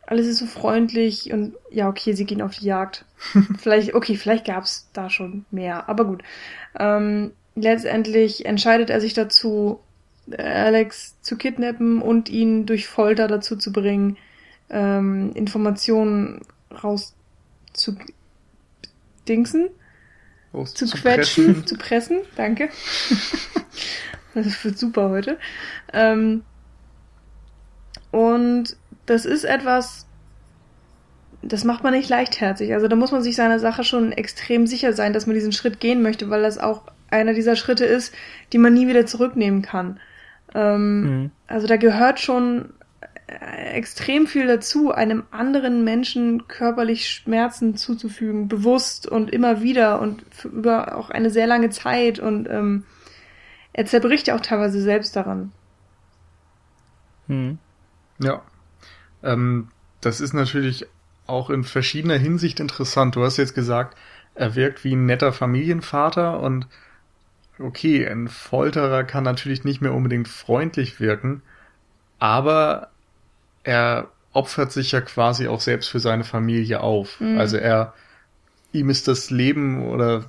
alles ist so freundlich und ja, okay, sie gehen auf die Jagd. vielleicht, okay, vielleicht gab's da schon mehr, aber gut. Ähm, letztendlich entscheidet er sich dazu, Alex zu kidnappen und ihn durch Folter dazu zu bringen, ähm, Informationen raus zu dingsen, zu, zu quetschen, pressen. zu pressen, danke. das wird super heute. Ähm, und das ist etwas, das macht man nicht leichtherzig. Also da muss man sich seiner Sache schon extrem sicher sein, dass man diesen Schritt gehen möchte, weil das auch einer dieser Schritte ist, die man nie wieder zurücknehmen kann. Ähm, mhm. Also da gehört schon äh, extrem viel dazu, einem anderen Menschen körperlich Schmerzen zuzufügen, bewusst und immer wieder und über auch eine sehr lange Zeit und ähm, er zerbricht ja auch teilweise selbst daran. Hm. Ja. Ähm, das ist natürlich auch in verschiedener Hinsicht interessant. Du hast jetzt gesagt, er wirkt wie ein netter Familienvater und okay, ein Folterer kann natürlich nicht mehr unbedingt freundlich wirken, aber er opfert sich ja quasi auch selbst für seine Familie auf. Mhm. Also er, ihm ist das Leben oder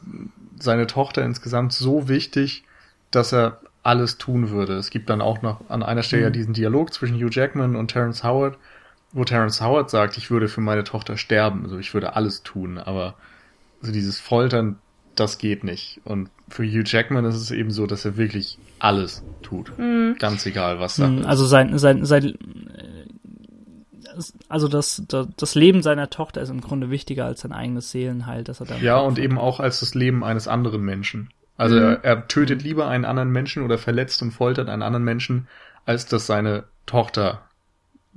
seine Tochter insgesamt so wichtig, dass er alles tun würde. Es gibt dann auch noch an einer Stelle mhm. ja diesen Dialog zwischen Hugh Jackman und Terence Howard, wo Terence Howard sagt, ich würde für meine Tochter sterben, also ich würde alles tun, aber so dieses Foltern, das geht nicht. Und für Hugh Jackman ist es eben so, dass er wirklich alles tut. Mhm. Ganz egal, was Sache mhm, Also sein, sein, sein, also das, das, das Leben seiner Tochter ist im Grunde wichtiger als sein eigenes Seelenheil, dass er da. Ja, und eben auch als das Leben eines anderen Menschen. Also mhm. er, er tötet lieber einen anderen Menschen oder verletzt und foltert einen anderen Menschen, als dass seine Tochter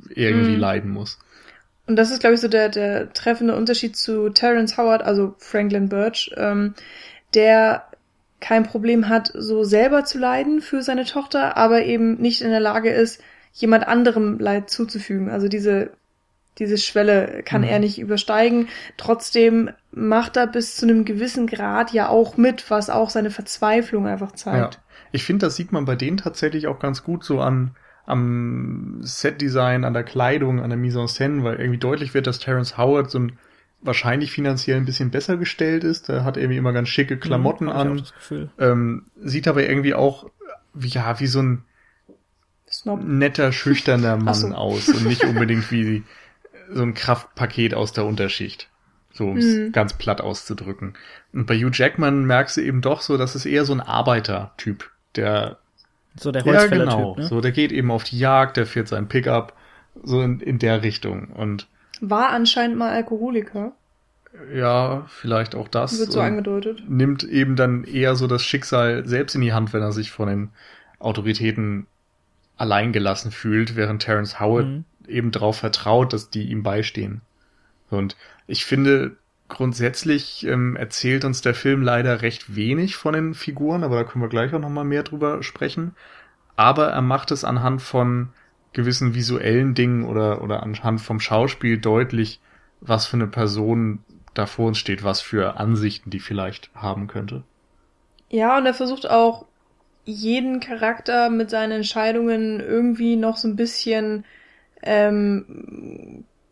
irgendwie mhm. leiden muss. Und das ist, glaube ich, so der, der treffende Unterschied zu Terence Howard, also Franklin Birch, ähm, der kein Problem hat, so selber zu leiden für seine Tochter, aber eben nicht in der Lage ist, jemand anderem Leid zuzufügen. Also diese, diese Schwelle kann mhm. er nicht übersteigen. Trotzdem macht er bis zu einem gewissen Grad ja auch mit, was auch seine Verzweiflung einfach zeigt. Ja. Ich finde, das sieht man bei denen tatsächlich auch ganz gut so an, am Setdesign, an der Kleidung, an der Mise en scène, weil irgendwie deutlich wird, dass Terence Howard so ein wahrscheinlich finanziell ein bisschen besser gestellt ist. Der hat irgendwie immer ganz schicke mhm, Klamotten mhm, an. Ähm, sieht aber irgendwie auch, wie, ja, wie so ein Snob. netter, schüchterner Mann so. aus und nicht unbedingt wie so ein Kraftpaket aus der Unterschicht. So, um es mhm. ganz platt auszudrücken. Und bei Hugh Jackman merkst du eben doch so, dass es eher so ein Arbeitertyp, der so der Holzfäller ja, genau. Ne? So, der geht eben auf die Jagd, der fährt sein Pickup, so in, in der Richtung. Und war anscheinend mal Alkoholiker. Ja, vielleicht auch das. Wird so angedeutet. Nimmt eben dann eher so das Schicksal selbst in die Hand, wenn er sich von den Autoritäten alleingelassen fühlt, während Terence Howard mhm. eben darauf vertraut, dass die ihm beistehen. Und ich finde, grundsätzlich ähm, erzählt uns der Film leider recht wenig von den Figuren, aber da können wir gleich auch nochmal mehr drüber sprechen. Aber er macht es anhand von gewissen visuellen Dingen oder, oder anhand vom Schauspiel deutlich, was für eine Person da vor uns steht, was für Ansichten die vielleicht haben könnte. Ja, und er versucht auch jeden Charakter mit seinen Entscheidungen irgendwie noch so ein bisschen ähm,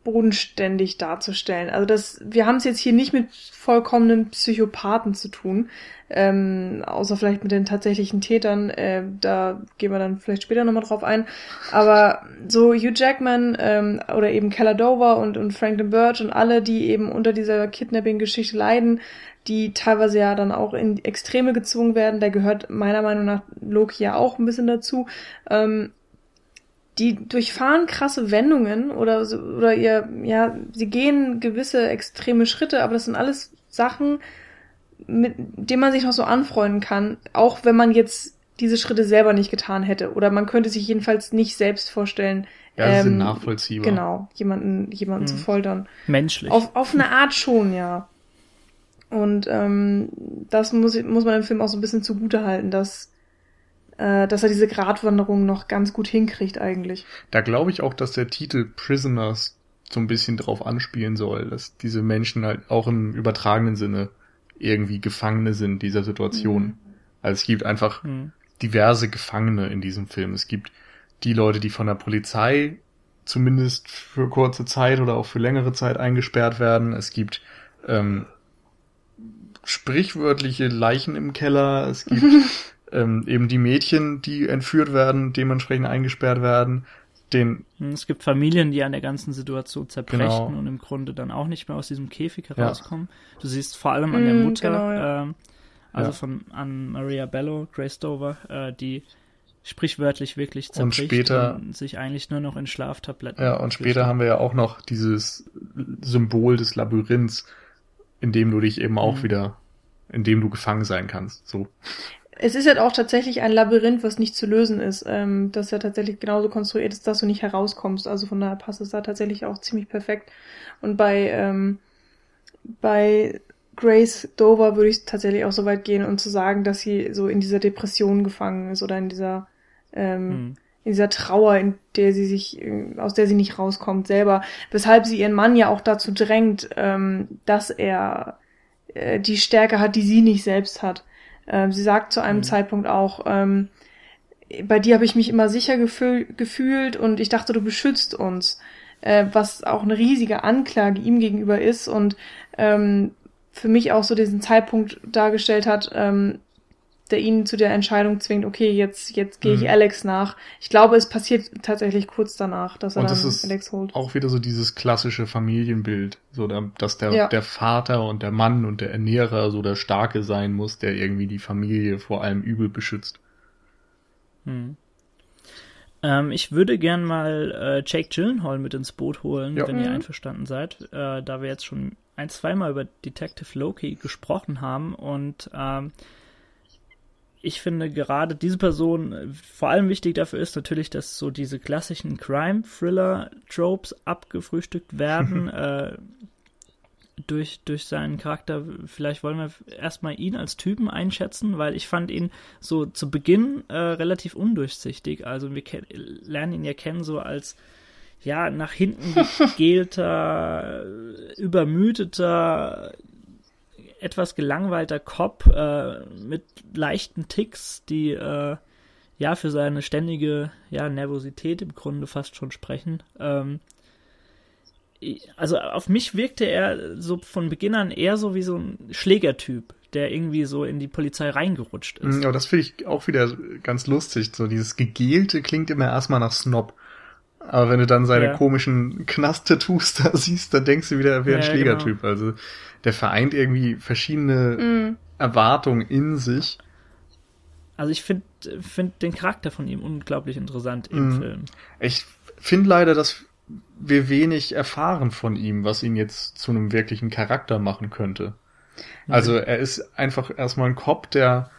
bodenständig darzustellen. Also das, wir haben es jetzt hier nicht mit vollkommenen Psychopathen zu tun, ähm, außer vielleicht mit den tatsächlichen Tätern. Äh, da gehen wir dann vielleicht später nochmal drauf ein. Aber so Hugh Jackman ähm, oder eben Keller Dover und, und Franklin Birch und alle, die eben unter dieser Kidnapping-Geschichte leiden, die teilweise ja dann auch in Extreme gezwungen werden, da gehört meiner Meinung nach Loki ja auch ein bisschen dazu. Ähm, die durchfahren krasse Wendungen oder oder ihr ja sie gehen gewisse extreme Schritte, aber das sind alles Sachen, mit denen man sich noch so anfreunden kann, auch wenn man jetzt diese Schritte selber nicht getan hätte oder man könnte sich jedenfalls nicht selbst vorstellen. Ja, das ähm, sind nachvollziehbar. Genau, jemanden jemanden hm. zu foltern. Menschlich. Auf auf eine Art schon, ja. Und ähm, das muss muss man dem Film auch so ein bisschen zugute halten, dass dass er diese Gratwanderung noch ganz gut hinkriegt eigentlich. Da glaube ich auch, dass der Titel Prisoners so ein bisschen drauf anspielen soll, dass diese Menschen halt auch im übertragenen Sinne irgendwie Gefangene sind dieser Situation. Mhm. Also es gibt einfach mhm. diverse Gefangene in diesem Film. Es gibt die Leute, die von der Polizei zumindest für kurze Zeit oder auch für längere Zeit eingesperrt werden. Es gibt ähm, sprichwörtliche Leichen im Keller. Es gibt ähm, eben die Mädchen, die entführt werden, dementsprechend eingesperrt werden. Den hm, es gibt Familien, die an der ganzen Situation zerbrechen genau. und im Grunde dann auch nicht mehr aus diesem Käfig herauskommen. Ja. Du siehst vor allem an der hm, Mutter, genau, ja. ähm, also ja. von an Maria Bello, Grace Dover, äh, die sprichwörtlich wirklich zerbricht und, später, und sich eigentlich nur noch in Schlaftabletten. Ja, und später haben wir ja auch noch dieses Symbol des Labyrinths, in dem du dich eben auch mhm. wieder, in dem du gefangen sein kannst. So. Es ist halt auch tatsächlich ein Labyrinth, was nicht zu lösen ist, ähm, das ja tatsächlich genauso konstruiert ist, dass du nicht herauskommst. Also von daher passt es da tatsächlich auch ziemlich perfekt. Und bei, ähm, bei Grace Dover würde ich tatsächlich auch so weit gehen und zu sagen, dass sie so in dieser Depression gefangen ist oder in dieser, ähm, mhm. in dieser Trauer, in der sie sich, aus der sie nicht rauskommt selber, weshalb sie ihren Mann ja auch dazu drängt, ähm, dass er äh, die Stärke hat, die sie nicht selbst hat. Ähm, sie sagt zu einem mhm. Zeitpunkt auch, ähm, bei dir habe ich mich immer sicher gefühl gefühlt und ich dachte, du beschützt uns, äh, was auch eine riesige Anklage ihm gegenüber ist und ähm, für mich auch so diesen Zeitpunkt dargestellt hat, ähm, der ihn zu der Entscheidung zwingt, okay, jetzt, jetzt gehe ich mhm. Alex nach. Ich glaube, es passiert tatsächlich kurz danach, dass er und dann das Alex holt. Auch wieder so dieses klassische Familienbild, so dass der, ja. der Vater und der Mann und der Ernährer so der Starke sein muss, der irgendwie die Familie vor allem Übel beschützt. Hm. Ähm, ich würde gern mal äh, Jake Gyllenhaal mit ins Boot holen, ja. wenn ihr mhm. einverstanden seid, äh, da wir jetzt schon ein, zweimal über Detective Loki gesprochen haben und ähm, ich finde gerade diese Person äh, vor allem wichtig dafür ist natürlich, dass so diese klassischen Crime-Thriller-Tropes abgefrühstückt werden äh, durch, durch seinen Charakter. Vielleicht wollen wir erstmal ihn als Typen einschätzen, weil ich fand ihn so zu Beginn äh, relativ undurchsichtig. Also wir lernen ihn ja kennen so als ja, nach hinten gegelter, übermüdeter, etwas gelangweilter Cop äh, mit leichten Ticks, die äh, ja für seine ständige ja, Nervosität im Grunde fast schon sprechen. Ähm, also auf mich wirkte er so von Beginn an eher so wie so ein Schlägertyp, der irgendwie so in die Polizei reingerutscht ist. Ja, das finde ich auch wieder ganz lustig. So dieses Gegelte klingt immer erstmal nach Snob. Aber wenn du dann seine ja. komischen Knast-Tattoos da siehst, dann denkst du wieder, er wäre ein ja, Schlägertyp. Genau. Also der vereint irgendwie verschiedene mm. Erwartungen in sich. Also ich finde find den Charakter von ihm unglaublich interessant im mm. Film. Ich finde leider, dass wir wenig erfahren von ihm, was ihn jetzt zu einem wirklichen Charakter machen könnte. Mhm. Also er ist einfach erstmal ein Cop, der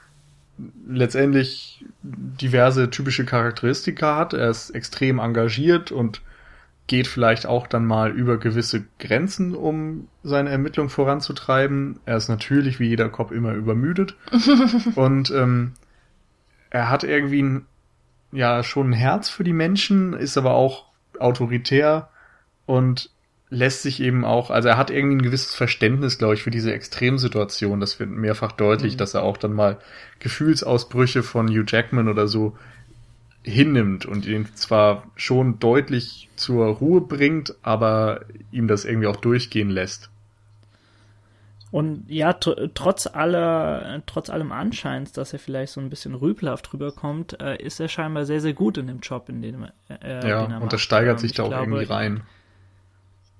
letztendlich diverse typische Charakteristika hat. Er ist extrem engagiert und geht vielleicht auch dann mal über gewisse Grenzen, um seine Ermittlung voranzutreiben. Er ist natürlich wie jeder Cop immer übermüdet. und ähm, er hat irgendwie ein, ja schon ein Herz für die Menschen, ist aber auch autoritär und lässt sich eben auch, also er hat irgendwie ein gewisses Verständnis, glaube ich, für diese Extremsituation. Das wird mehrfach deutlich, mhm. dass er auch dann mal Gefühlsausbrüche von Hugh Jackman oder so hinnimmt und ihn zwar schon deutlich zur Ruhe bringt, aber ihm das irgendwie auch durchgehen lässt. Und ja, trotz aller, trotz allem Anscheins, dass er vielleicht so ein bisschen rüpelhaft rüberkommt, äh, ist er scheinbar sehr, sehr gut in dem Job, in dem äh, Ja, den und das steigert sich da auch glaube, irgendwie rein.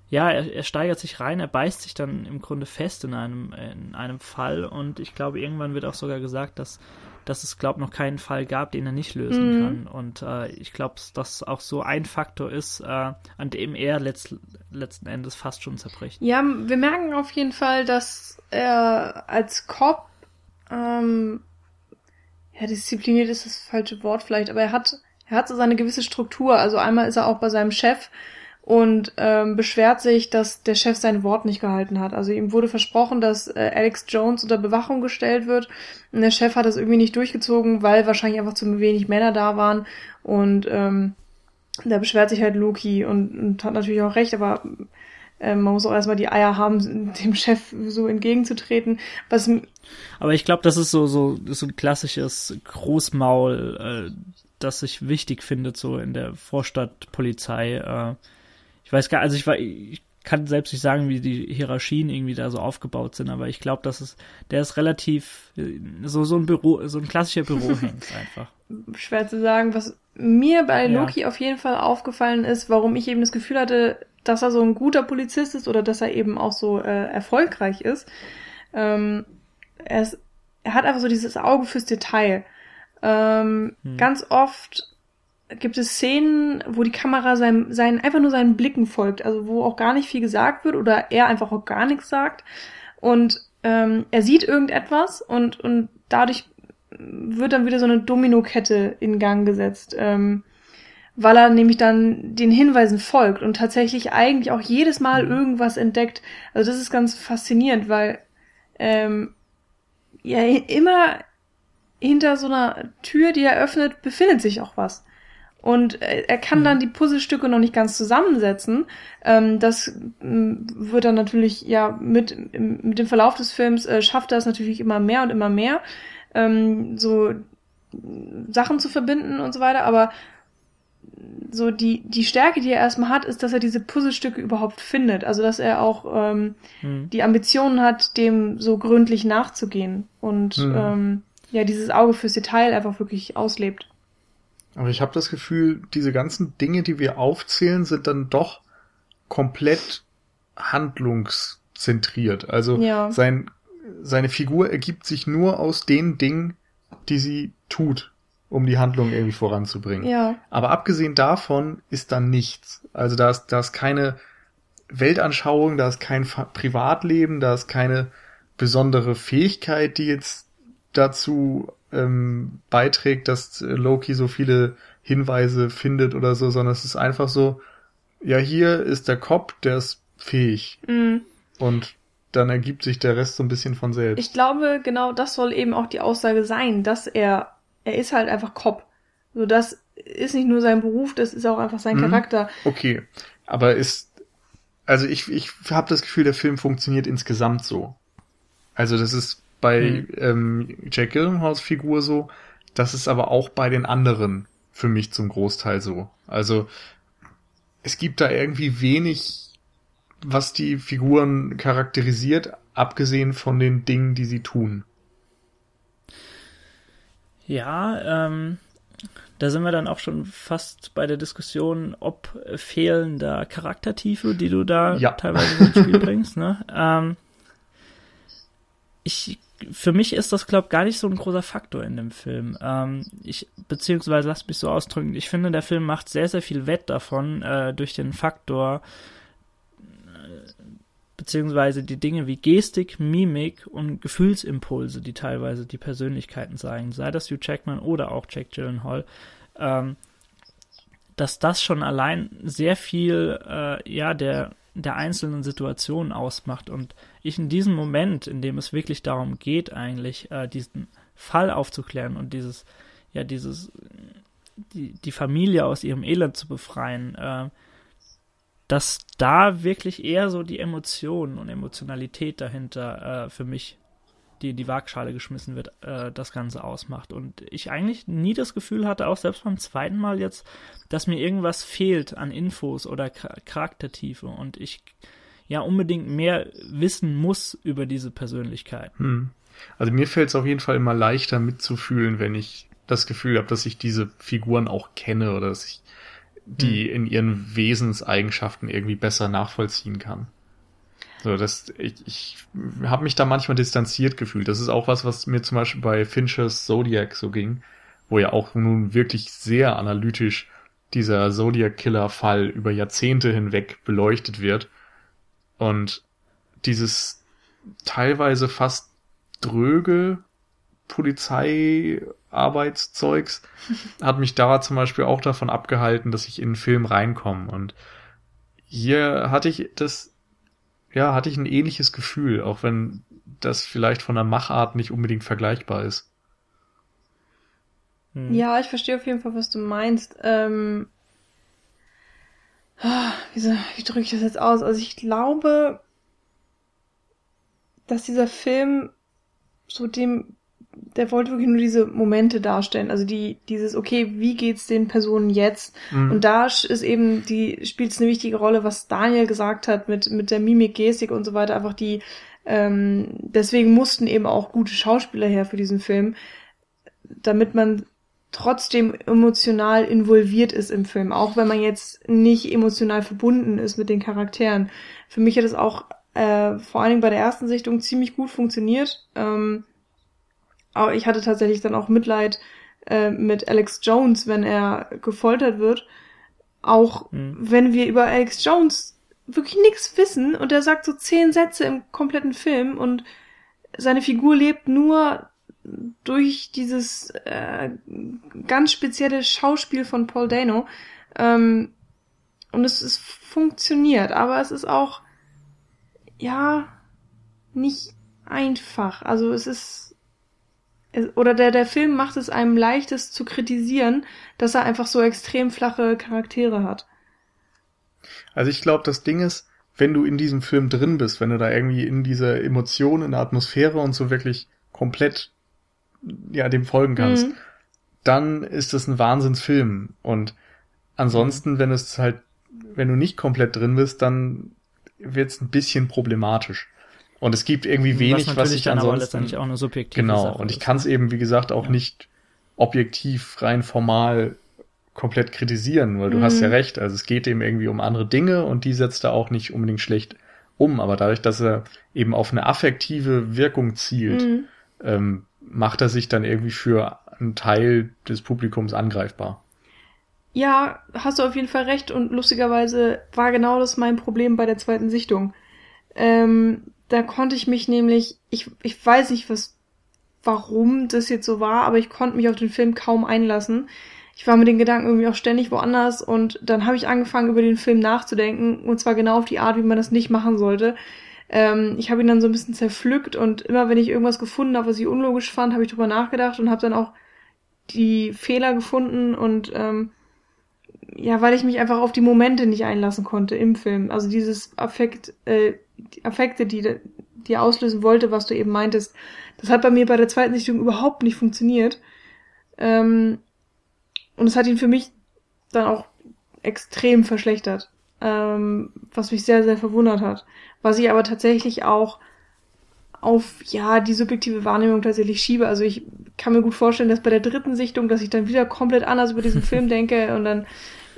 Ja, er, er steigert sich rein, er beißt sich dann im Grunde fest in einem, in einem Fall und ich glaube, irgendwann wird auch sogar gesagt, dass dass es, glaube noch keinen Fall gab, den er nicht lösen mhm. kann. Und äh, ich glaube, dass auch so ein Faktor ist, äh, an dem er letzt, letzten Endes fast schon zerbricht. Ja, wir merken auf jeden Fall, dass er als Cop, ähm, ja, diszipliniert ist das falsche Wort vielleicht, aber er hat, er hat so seine gewisse Struktur. Also einmal ist er auch bei seinem Chef und ähm, beschwert sich, dass der Chef sein Wort nicht gehalten hat. Also ihm wurde versprochen, dass äh, Alex Jones unter Bewachung gestellt wird und der Chef hat das irgendwie nicht durchgezogen, weil wahrscheinlich einfach zu wenig Männer da waren und ähm, da beschwert sich halt Loki und, und hat natürlich auch recht, aber äh, man muss auch erstmal die Eier haben, dem Chef so entgegenzutreten. Was aber ich glaube, das ist so so so ein klassisches Großmaul, äh, das sich wichtig findet so in der Vorstadtpolizei. Äh, ich weiß gar, also ich war, ich kann selbst nicht sagen, wie die Hierarchien irgendwie da so aufgebaut sind, aber ich glaube, dass es, der ist relativ so so ein Büro, so ein klassischer Bürohengst einfach. Schwer zu sagen, was mir bei Loki ja. auf jeden Fall aufgefallen ist, warum ich eben das Gefühl hatte, dass er so ein guter Polizist ist oder dass er eben auch so äh, erfolgreich ist. Ähm, er, ist, er hat einfach so dieses Auge fürs Detail. Ähm, hm. Ganz oft gibt es Szenen, wo die Kamera seinem, seinen, einfach nur seinen Blicken folgt, also wo auch gar nicht viel gesagt wird oder er einfach auch gar nichts sagt. Und ähm, er sieht irgendetwas und, und dadurch wird dann wieder so eine Dominokette in Gang gesetzt, ähm, weil er nämlich dann den Hinweisen folgt und tatsächlich eigentlich auch jedes Mal mhm. irgendwas entdeckt. Also das ist ganz faszinierend, weil ähm, ja immer hinter so einer Tür, die er öffnet, befindet sich auch was. Und äh, er kann dann mhm. die Puzzlestücke noch nicht ganz zusammensetzen. Ähm, das wird dann natürlich, ja, mit, mit dem Verlauf des Films äh, schafft er es natürlich immer mehr und immer mehr, ähm, so Sachen zu verbinden und so weiter. Aber so die, die Stärke, die er erstmal hat, ist, dass er diese Puzzlestücke überhaupt findet. Also dass er auch ähm, hm. die Ambitionen hat, dem so gründlich nachzugehen und hm. ähm, ja, dieses Auge fürs Detail einfach wirklich auslebt. Aber ich habe das Gefühl, diese ganzen Dinge, die wir aufzählen, sind dann doch komplett handlungszentriert. Also ja. sein, seine Figur ergibt sich nur aus den Dingen, die sie tut um die Handlung irgendwie voranzubringen. Ja. Aber abgesehen davon ist da nichts. Also da ist, da ist keine Weltanschauung, da ist kein Privatleben, da ist keine besondere Fähigkeit, die jetzt dazu ähm, beiträgt, dass Loki so viele Hinweise findet oder so, sondern es ist einfach so, ja, hier ist der Kopf, der ist fähig. Mhm. Und dann ergibt sich der Rest so ein bisschen von selbst. Ich glaube, genau das soll eben auch die Aussage sein, dass er er ist halt einfach Cop. So, das ist nicht nur sein Beruf, das ist auch einfach sein mhm. Charakter. Okay, aber ist, also ich, ich habe das Gefühl, der Film funktioniert insgesamt so. Also das ist bei mhm. ähm, Jack Gyllenhaals Figur so, das ist aber auch bei den anderen für mich zum Großteil so. Also es gibt da irgendwie wenig, was die Figuren charakterisiert, abgesehen von den Dingen, die sie tun. Ja, ähm, da sind wir dann auch schon fast bei der Diskussion, ob fehlender Charaktertiefe, die du da ja. teilweise ins Spiel bringst. Ne? Ähm, ich, für mich ist das, glaube ich, gar nicht so ein großer Faktor in dem Film. Ähm, ich, beziehungsweise, lass mich so ausdrücken, ich finde, der Film macht sehr, sehr viel Wett davon, äh, durch den Faktor, beziehungsweise die Dinge wie Gestik, Mimik und Gefühlsimpulse, die teilweise die Persönlichkeiten zeigen, sei das Hugh Jackman oder auch Jack Gyllenhaal, ähm, dass das schon allein sehr viel äh, ja der der einzelnen Situationen ausmacht und ich in diesem Moment, in dem es wirklich darum geht, eigentlich äh, diesen Fall aufzuklären und dieses ja dieses die die Familie aus ihrem Elend zu befreien, äh, dass da wirklich eher so die Emotionen und Emotionalität dahinter äh, für mich, die in die Waagschale geschmissen wird, äh, das Ganze ausmacht. Und ich eigentlich nie das Gefühl hatte, auch selbst beim zweiten Mal jetzt, dass mir irgendwas fehlt an Infos oder Charaktertiefe und ich ja unbedingt mehr wissen muss über diese Persönlichkeit. Hm. Also mir fällt es auf jeden Fall immer leichter mitzufühlen, wenn ich das Gefühl habe, dass ich diese Figuren auch kenne oder dass ich die hm. in ihren Wesenseigenschaften irgendwie besser nachvollziehen kann. So, das, ich, ich habe mich da manchmal distanziert gefühlt. Das ist auch was, was mir zum Beispiel bei Finchers Zodiac so ging, wo ja auch nun wirklich sehr analytisch dieser Zodiac-Killer-Fall über Jahrzehnte hinweg beleuchtet wird. Und dieses teilweise fast dröge Polizeiarbeitszeugs hat mich da zum Beispiel auch davon abgehalten, dass ich in einen Film reinkomme. Und hier hatte ich das, ja, hatte ich ein ähnliches Gefühl, auch wenn das vielleicht von der Machart nicht unbedingt vergleichbar ist. Hm. Ja, ich verstehe auf jeden Fall, was du meinst. Ähm, ah, wie, so, wie drücke ich das jetzt aus? Also ich glaube, dass dieser Film so dem der wollte wirklich nur diese Momente darstellen. Also die, dieses, okay, wie geht's den Personen jetzt? Mhm. Und da ist eben die, spielt es eine wichtige Rolle, was Daniel gesagt hat mit, mit der Mimik, Gestik und so weiter. Einfach die, ähm, deswegen mussten eben auch gute Schauspieler her für diesen Film, damit man trotzdem emotional involviert ist im Film, auch wenn man jetzt nicht emotional verbunden ist mit den Charakteren. Für mich hat es auch äh, vor allen Dingen bei der ersten Sichtung ziemlich gut funktioniert. Ähm, aber ich hatte tatsächlich dann auch Mitleid äh, mit Alex Jones, wenn er gefoltert wird. Auch mhm. wenn wir über Alex Jones wirklich nichts wissen und er sagt so zehn Sätze im kompletten Film und seine Figur lebt nur durch dieses äh, ganz spezielle Schauspiel von Paul Dano. Ähm, und es, es funktioniert, aber es ist auch, ja, nicht einfach. Also es ist oder der, der Film macht es einem leichtes zu kritisieren, dass er einfach so extrem flache Charaktere hat. Also ich glaube, das Ding ist, wenn du in diesem Film drin bist, wenn du da irgendwie in dieser Emotion, in der Atmosphäre und so wirklich komplett ja dem folgen kannst, mhm. dann ist das ein Wahnsinnsfilm und ansonsten, wenn es halt, wenn du nicht komplett drin bist, dann wird es ein bisschen problematisch. Und es gibt irgendwie wenig, was, was ich dann ansonsten. Aber letztendlich auch eine subjektive genau. Sache und ich kann es eben, wie gesagt, auch Ja. nicht objektiv rein formal komplett kritisieren, weil du hast ja recht. Also es geht eben irgendwie um andere Dinge und die setzt er auch nicht unbedingt schlecht um. Aber dadurch, dass er eben auf eine affektive Wirkung zielt, Mhm. ähm, macht er sich dann irgendwie für einen Teil des Publikums angreifbar. Ja, hast du auf jeden Fall recht und lustigerweise war genau das mein Problem bei der zweiten Sichtung. Ähm, da konnte ich mich nämlich, ich, ich weiß nicht, was, warum das jetzt so war, aber ich konnte mich auf den Film kaum einlassen. Ich war mit den Gedanken irgendwie auch ständig woanders und dann habe ich angefangen, über den Film nachzudenken und zwar genau auf die Art, wie man das nicht machen sollte. Ähm, ich habe ihn dann so ein bisschen zerpflückt und immer wenn ich irgendwas gefunden habe, was ich unlogisch fand, habe ich drüber nachgedacht und habe dann auch die Fehler gefunden und ähm, ja, weil ich mich einfach auf die Momente nicht einlassen konnte im Film. Also dieses Affekt, äh, die Affekte, die die auslösen wollte, was du eben meintest, das hat bei mir bei der zweiten Sichtung überhaupt nicht funktioniert. Ähm, und es hat ihn für mich dann auch extrem verschlechtert, ähm, was mich sehr, sehr verwundert hat. Was ich aber tatsächlich auch auf, ja, die subjektive Wahrnehmung tatsächlich schiebe. Also ich kann mir gut vorstellen, dass bei der dritten Sichtung, dass ich dann wieder komplett anders über diesen Film denke und dann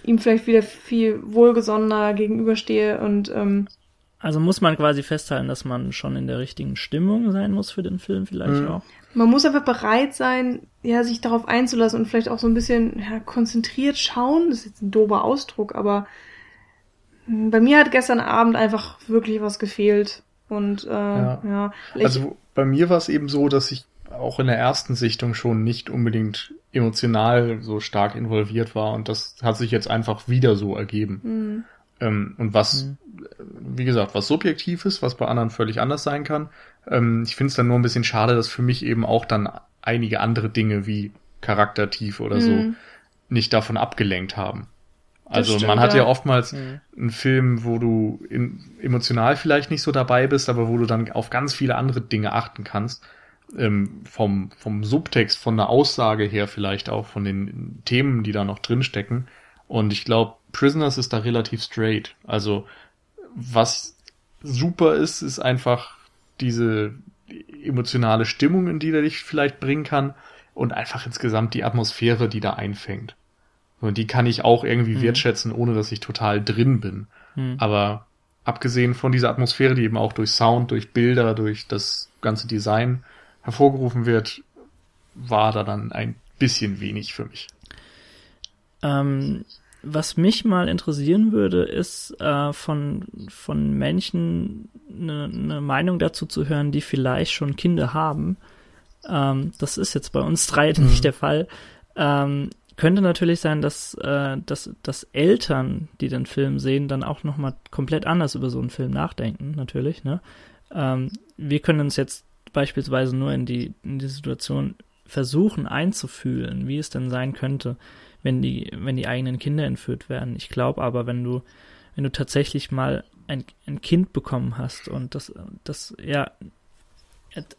ihm vielleicht wieder viel wohlgesonnener gegenüberstehe und ähm, Also muss man quasi festhalten, dass man schon in der richtigen Stimmung sein muss für den Film vielleicht Mhm. auch. man muss einfach bereit sein, ja, sich darauf einzulassen und vielleicht auch so ein bisschen ja, konzentriert schauen. Das ist jetzt ein dober Ausdruck, aber bei mir hat gestern Abend einfach wirklich was gefehlt. Und äh, ja, Ja. Also bei mir war es eben so, dass ich auch in der ersten Sichtung schon nicht unbedingt emotional so stark involviert war und das hat sich jetzt einfach wieder so ergeben. mh, Ähm, und was, Mhm. wie gesagt, was subjektiv ist, was bei anderen völlig anders sein kann. Ähm, ich finde es dann nur ein bisschen schade, dass für mich eben auch dann einige andere Dinge wie Charaktertiefe oder so Mhm. nicht davon abgelenkt haben. Also stimmt, man hat ja, ja. oftmals Mhm. einen Film, wo du in, emotional vielleicht nicht so dabei bist, aber wo du dann auf ganz viele andere Dinge achten kannst. Ähm, vom, vom Subtext, von der Aussage her vielleicht auch, von den Themen, die da noch drinstecken. Und ich glaube, Prisoners ist da relativ straight. Also was super ist, ist einfach diese emotionale Stimmung, in die der dich vielleicht bringen kann und einfach insgesamt die Atmosphäre, die da einfängt. Und die kann ich auch irgendwie Mhm. wertschätzen, ohne dass ich total drin bin. Mhm. Aber abgesehen von dieser Atmosphäre, die eben auch durch Sound, durch Bilder, durch das ganze Design hervorgerufen wird, war da dann ein bisschen wenig für mich. Ähm, was mich mal interessieren würde, ist äh, von, von Menschen eine ne Meinung dazu zu hören, die vielleicht schon Kinder haben. Ähm, das ist jetzt bei uns drei Mhm. nicht der Fall. Ähm, könnte natürlich sein, dass, äh, dass, dass Eltern, die den Film sehen, dann auch nochmal komplett anders über so einen Film nachdenken, natürlich. Ne? Ähm, wir können uns jetzt beispielsweise nur in die, in die Situation versuchen einzufühlen, wie es denn sein könnte, wenn die, wenn die eigenen Kinder entführt werden. Ich glaube aber, wenn du, wenn du tatsächlich mal ein, ein Kind bekommen hast und das, das ja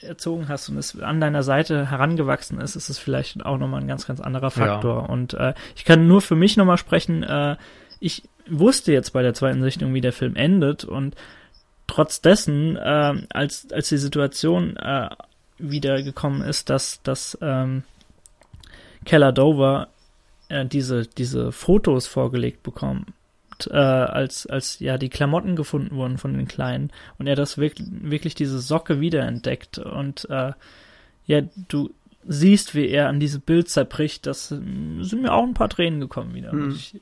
erzogen hast und es an deiner Seite herangewachsen ist, ist es vielleicht auch nochmal ein ganz, ganz anderer Faktor. Und äh, ich kann nur für mich nochmal sprechen, äh, ich wusste jetzt bei der zweiten Sichtung, wie der Film endet und trotz dessen, äh, als, als die Situation äh, wieder gekommen ist, dass, dass ähm, Keller Dover äh, diese, diese Fotos vorgelegt bekommt, äh, als, als ja die Klamotten gefunden wurden von den Kleinen und er das wirklich, wirklich diese Socke wiederentdeckt und äh, ja, du siehst, wie er an diese Bild zerbricht, das äh, sind mir auch ein paar Tränen gekommen wieder, Hm. muss, ich,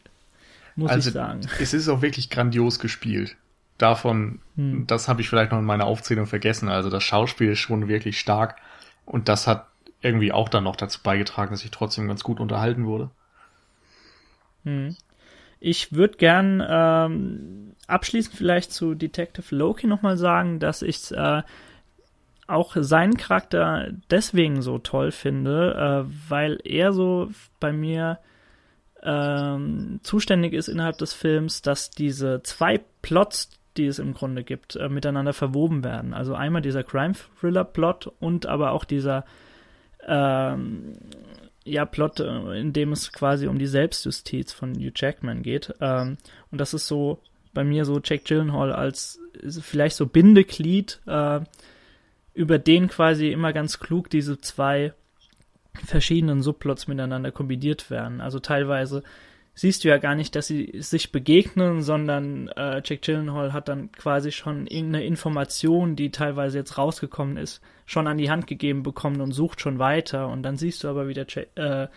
muss also ich sagen. es ist auch wirklich grandios gespielt. Davon, Hm. das habe ich vielleicht noch in meiner Aufzählung vergessen. Also das Schauspiel ist schon wirklich stark und das hat irgendwie auch dann noch dazu beigetragen, dass ich trotzdem ganz gut unterhalten wurde. Hm. Ich würde gern ähm, abschließend vielleicht zu Detective Loki nochmal sagen, dass ich äh, auch seinen Charakter deswegen so toll finde, äh, weil er so bei mir ähm, zuständig ist innerhalb des Films, dass diese zwei Plots, die es im Grunde gibt, äh, miteinander verwoben werden. Also einmal dieser Crime-Thriller-Plot und aber auch dieser ähm, ja, Plot, äh, in dem es quasi um die Selbstjustiz von Hugh Jackman geht. Ähm, und das ist so bei mir so Jack Gyllenhaal als vielleicht so Bindeglied, äh, über den quasi immer ganz klug diese zwei verschiedenen Subplots miteinander kombiniert werden. Also teilweise siehst du ja gar nicht, dass sie sich begegnen, sondern äh, Jack Gyllenhaal hat dann quasi schon irgendeine Information, die teilweise jetzt rausgekommen ist, schon an die Hand gegeben bekommen und sucht schon weiter. Und dann siehst du aber wieder Jack, äh,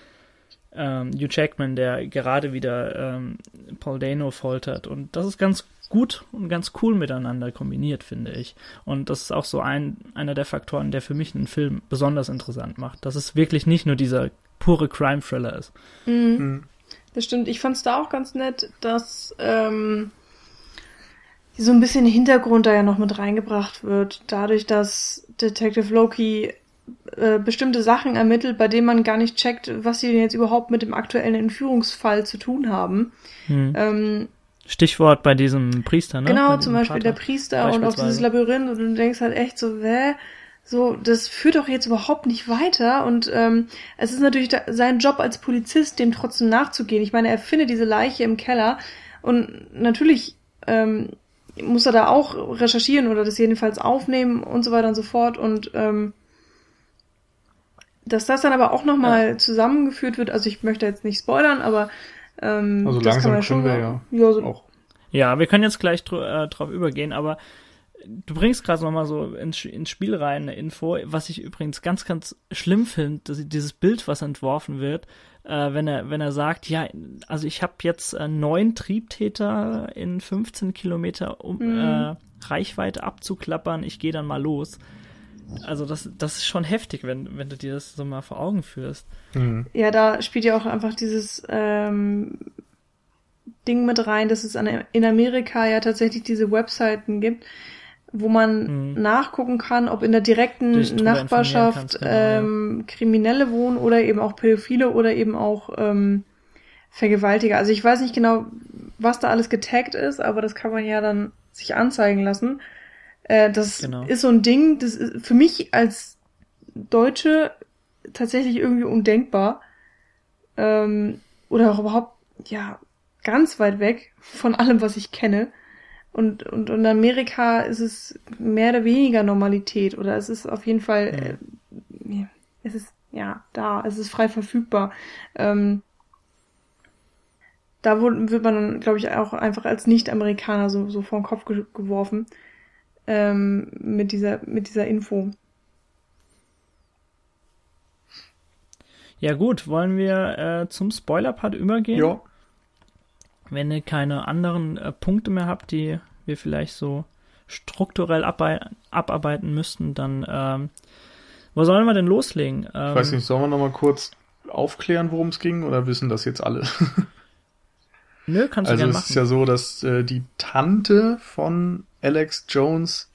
ähm, Hugh Jackman, der gerade wieder ähm, Paul Dano foltert. Und das ist ganz gut und ganz cool miteinander kombiniert, finde ich. Und das ist auch so ein, einer der Faktoren, der für mich einen Film besonders interessant macht. Dass es wirklich nicht nur dieser pure Crime-Thriller ist. Mhm. Mhm. Das stimmt. Ich fand es da auch ganz nett, dass ähm, so ein bisschen Hintergrund da ja noch mit reingebracht wird. Dadurch, dass Detective Loki äh, bestimmte Sachen ermittelt, bei denen man gar nicht checkt, was sie denn jetzt überhaupt mit dem aktuellen Entführungsfall zu tun haben. Hm. Ähm, Stichwort bei diesem Priester, ne? Genau, zum Beispiel Vater. der Priester und auch dieses Labyrinth und du denkst halt echt so, hä? So, das führt doch jetzt überhaupt nicht weiter und ähm, es ist natürlich da, sein Job als Polizist, dem trotzdem nachzugehen. Ich meine, er findet diese Leiche im Keller und natürlich ähm, muss er da auch recherchieren oder das jedenfalls aufnehmen und so weiter und so fort und ähm, dass das dann aber auch nochmal ja. zusammengeführt wird, also ich möchte jetzt nicht spoilern, aber ähm, also langsam können schon, wir ja, ja so auch. Ja, wir können jetzt gleich dr äh, drauf übergehen, aber du bringst gerade nochmal so ins, ins Spiel rein eine Info, was ich übrigens ganz, ganz schlimm finde, dieses Bild, was entworfen wird, äh, wenn er, wenn er sagt, ja, also ich habe jetzt äh, neun Triebtäter in 15 Kilometer um, mhm. äh, Reichweite abzuklappern, ich gehe dann mal los. Also das, das ist schon heftig, wenn, wenn du dir das so mal vor Augen führst. Mhm. Ja, da spielt ja auch einfach dieses ähm, Ding mit rein, dass es an, in Amerika ja tatsächlich diese Webseiten gibt, wo man mhm. nachgucken kann, ob in der direkten Nachbarschaft kannst, genau, ähm, ja. Kriminelle wohnen oder eben auch Pädophile oder eben auch ähm, Vergewaltiger. Also ich weiß nicht genau, was da alles getaggt ist, aber das kann man ja dann sich anzeigen lassen. Äh, das genau. ist so ein Ding, das ist für mich als Deutsche tatsächlich irgendwie undenkbar. Ähm, oder auch überhaupt, ja, ganz weit weg von allem, was ich kenne. Und, und, und in Amerika ist es mehr oder weniger Normalität oder es ist auf jeden Fall, äh, es ist ja da, es ist frei verfügbar. Ähm, da wird man dann, glaube ich, auch einfach als Nicht-Amerikaner so, so vor den Kopf ge geworfen ähm, mit dieser mit dieser Info. Ja gut, wollen wir äh, zum Spoiler-Part übergehen? Ja. Wenn ihr keine anderen äh, Punkte mehr habt, die wir vielleicht so strukturell abarbeiten müssten, dann ähm, wo sollen wir denn loslegen? Ähm, ich weiß nicht, sollen wir nochmal kurz aufklären, worum es ging, oder wissen das jetzt alle? Nö, kannst du also gerne machen. Also es ist ja so, dass äh, die Tante von Alex Jones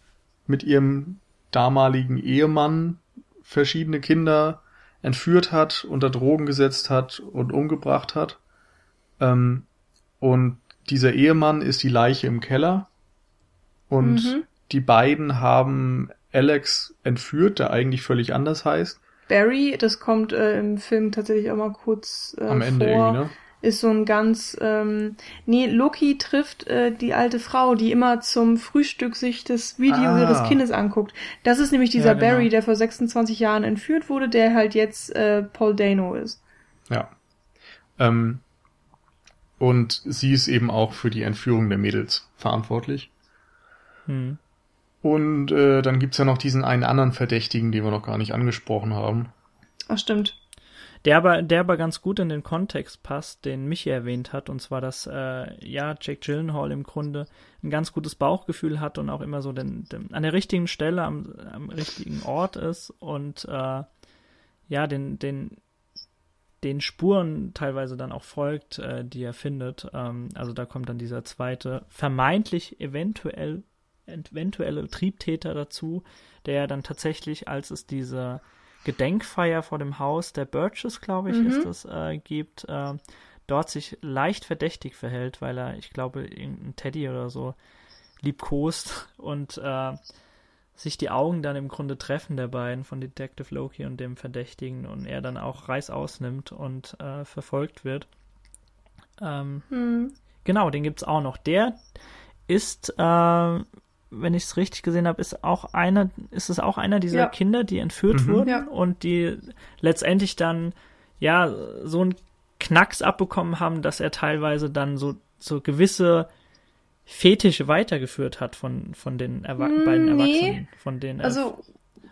mit ihrem damaligen Ehemann verschiedene Kinder entführt hat, unter Drogen gesetzt hat und umgebracht hat. Ähm, und dieser Ehemann ist die Leiche im Keller. Und mhm. die beiden haben Alex entführt, der eigentlich völlig anders heißt. Barry, das kommt äh, im Film tatsächlich auch mal kurz äh, Am Ende vor. irgendwie, ne? Ist so ein ganz, ähm, nee, Loki trifft äh, die alte Frau, die immer zum Frühstück sich das Video ah. ihres Kindes anguckt. Das ist nämlich dieser ja, genau. Barry, der vor 26 Jahren entführt wurde, der halt jetzt äh, Paul Dano ist. Ja. Ähm, und sie ist eben auch für die Entführung der Mädels verantwortlich. Hm. Und äh, dann gibt's ja noch diesen einen anderen Verdächtigen, den wir noch gar nicht angesprochen haben. Ach, stimmt. Der aber, der aber ganz gut in den Kontext passt, den Michi erwähnt hat, und zwar, dass äh, ja Jake Gyllenhaal im Grunde ein ganz gutes Bauchgefühl hat und auch immer so den, den an der richtigen Stelle am, am richtigen Ort ist und äh, ja den den den Spuren teilweise dann auch folgt, äh, die er findet. Ähm, also da kommt dann dieser zweite vermeintlich eventuell eventuelle Triebtäter dazu, der dann tatsächlich, als es diese Gedenkfeier vor dem Haus der Birches, glaube ich, mhm. ist das, äh, gibt, äh, dort sich leicht verdächtig verhält, weil er, ich glaube, irgendein Teddy oder so liebkost und äh, sich die Augen dann im Grunde treffen der beiden von Detective Loki und dem Verdächtigen und er dann auch Reiß ausnimmt und äh, verfolgt wird. Ähm, Hm. Genau, den gibt's auch noch. Der ist, äh, wenn ich es richtig gesehen habe, ist auch einer, ist es auch einer dieser Ja. Kinder, die entführt Mhm. wurden Ja. und die letztendlich dann ja so einen Knacks abbekommen haben, dass er teilweise dann so so gewisse Fetische weitergeführt hat von von den Erwa beiden nee. Erwachsenen, von den Also,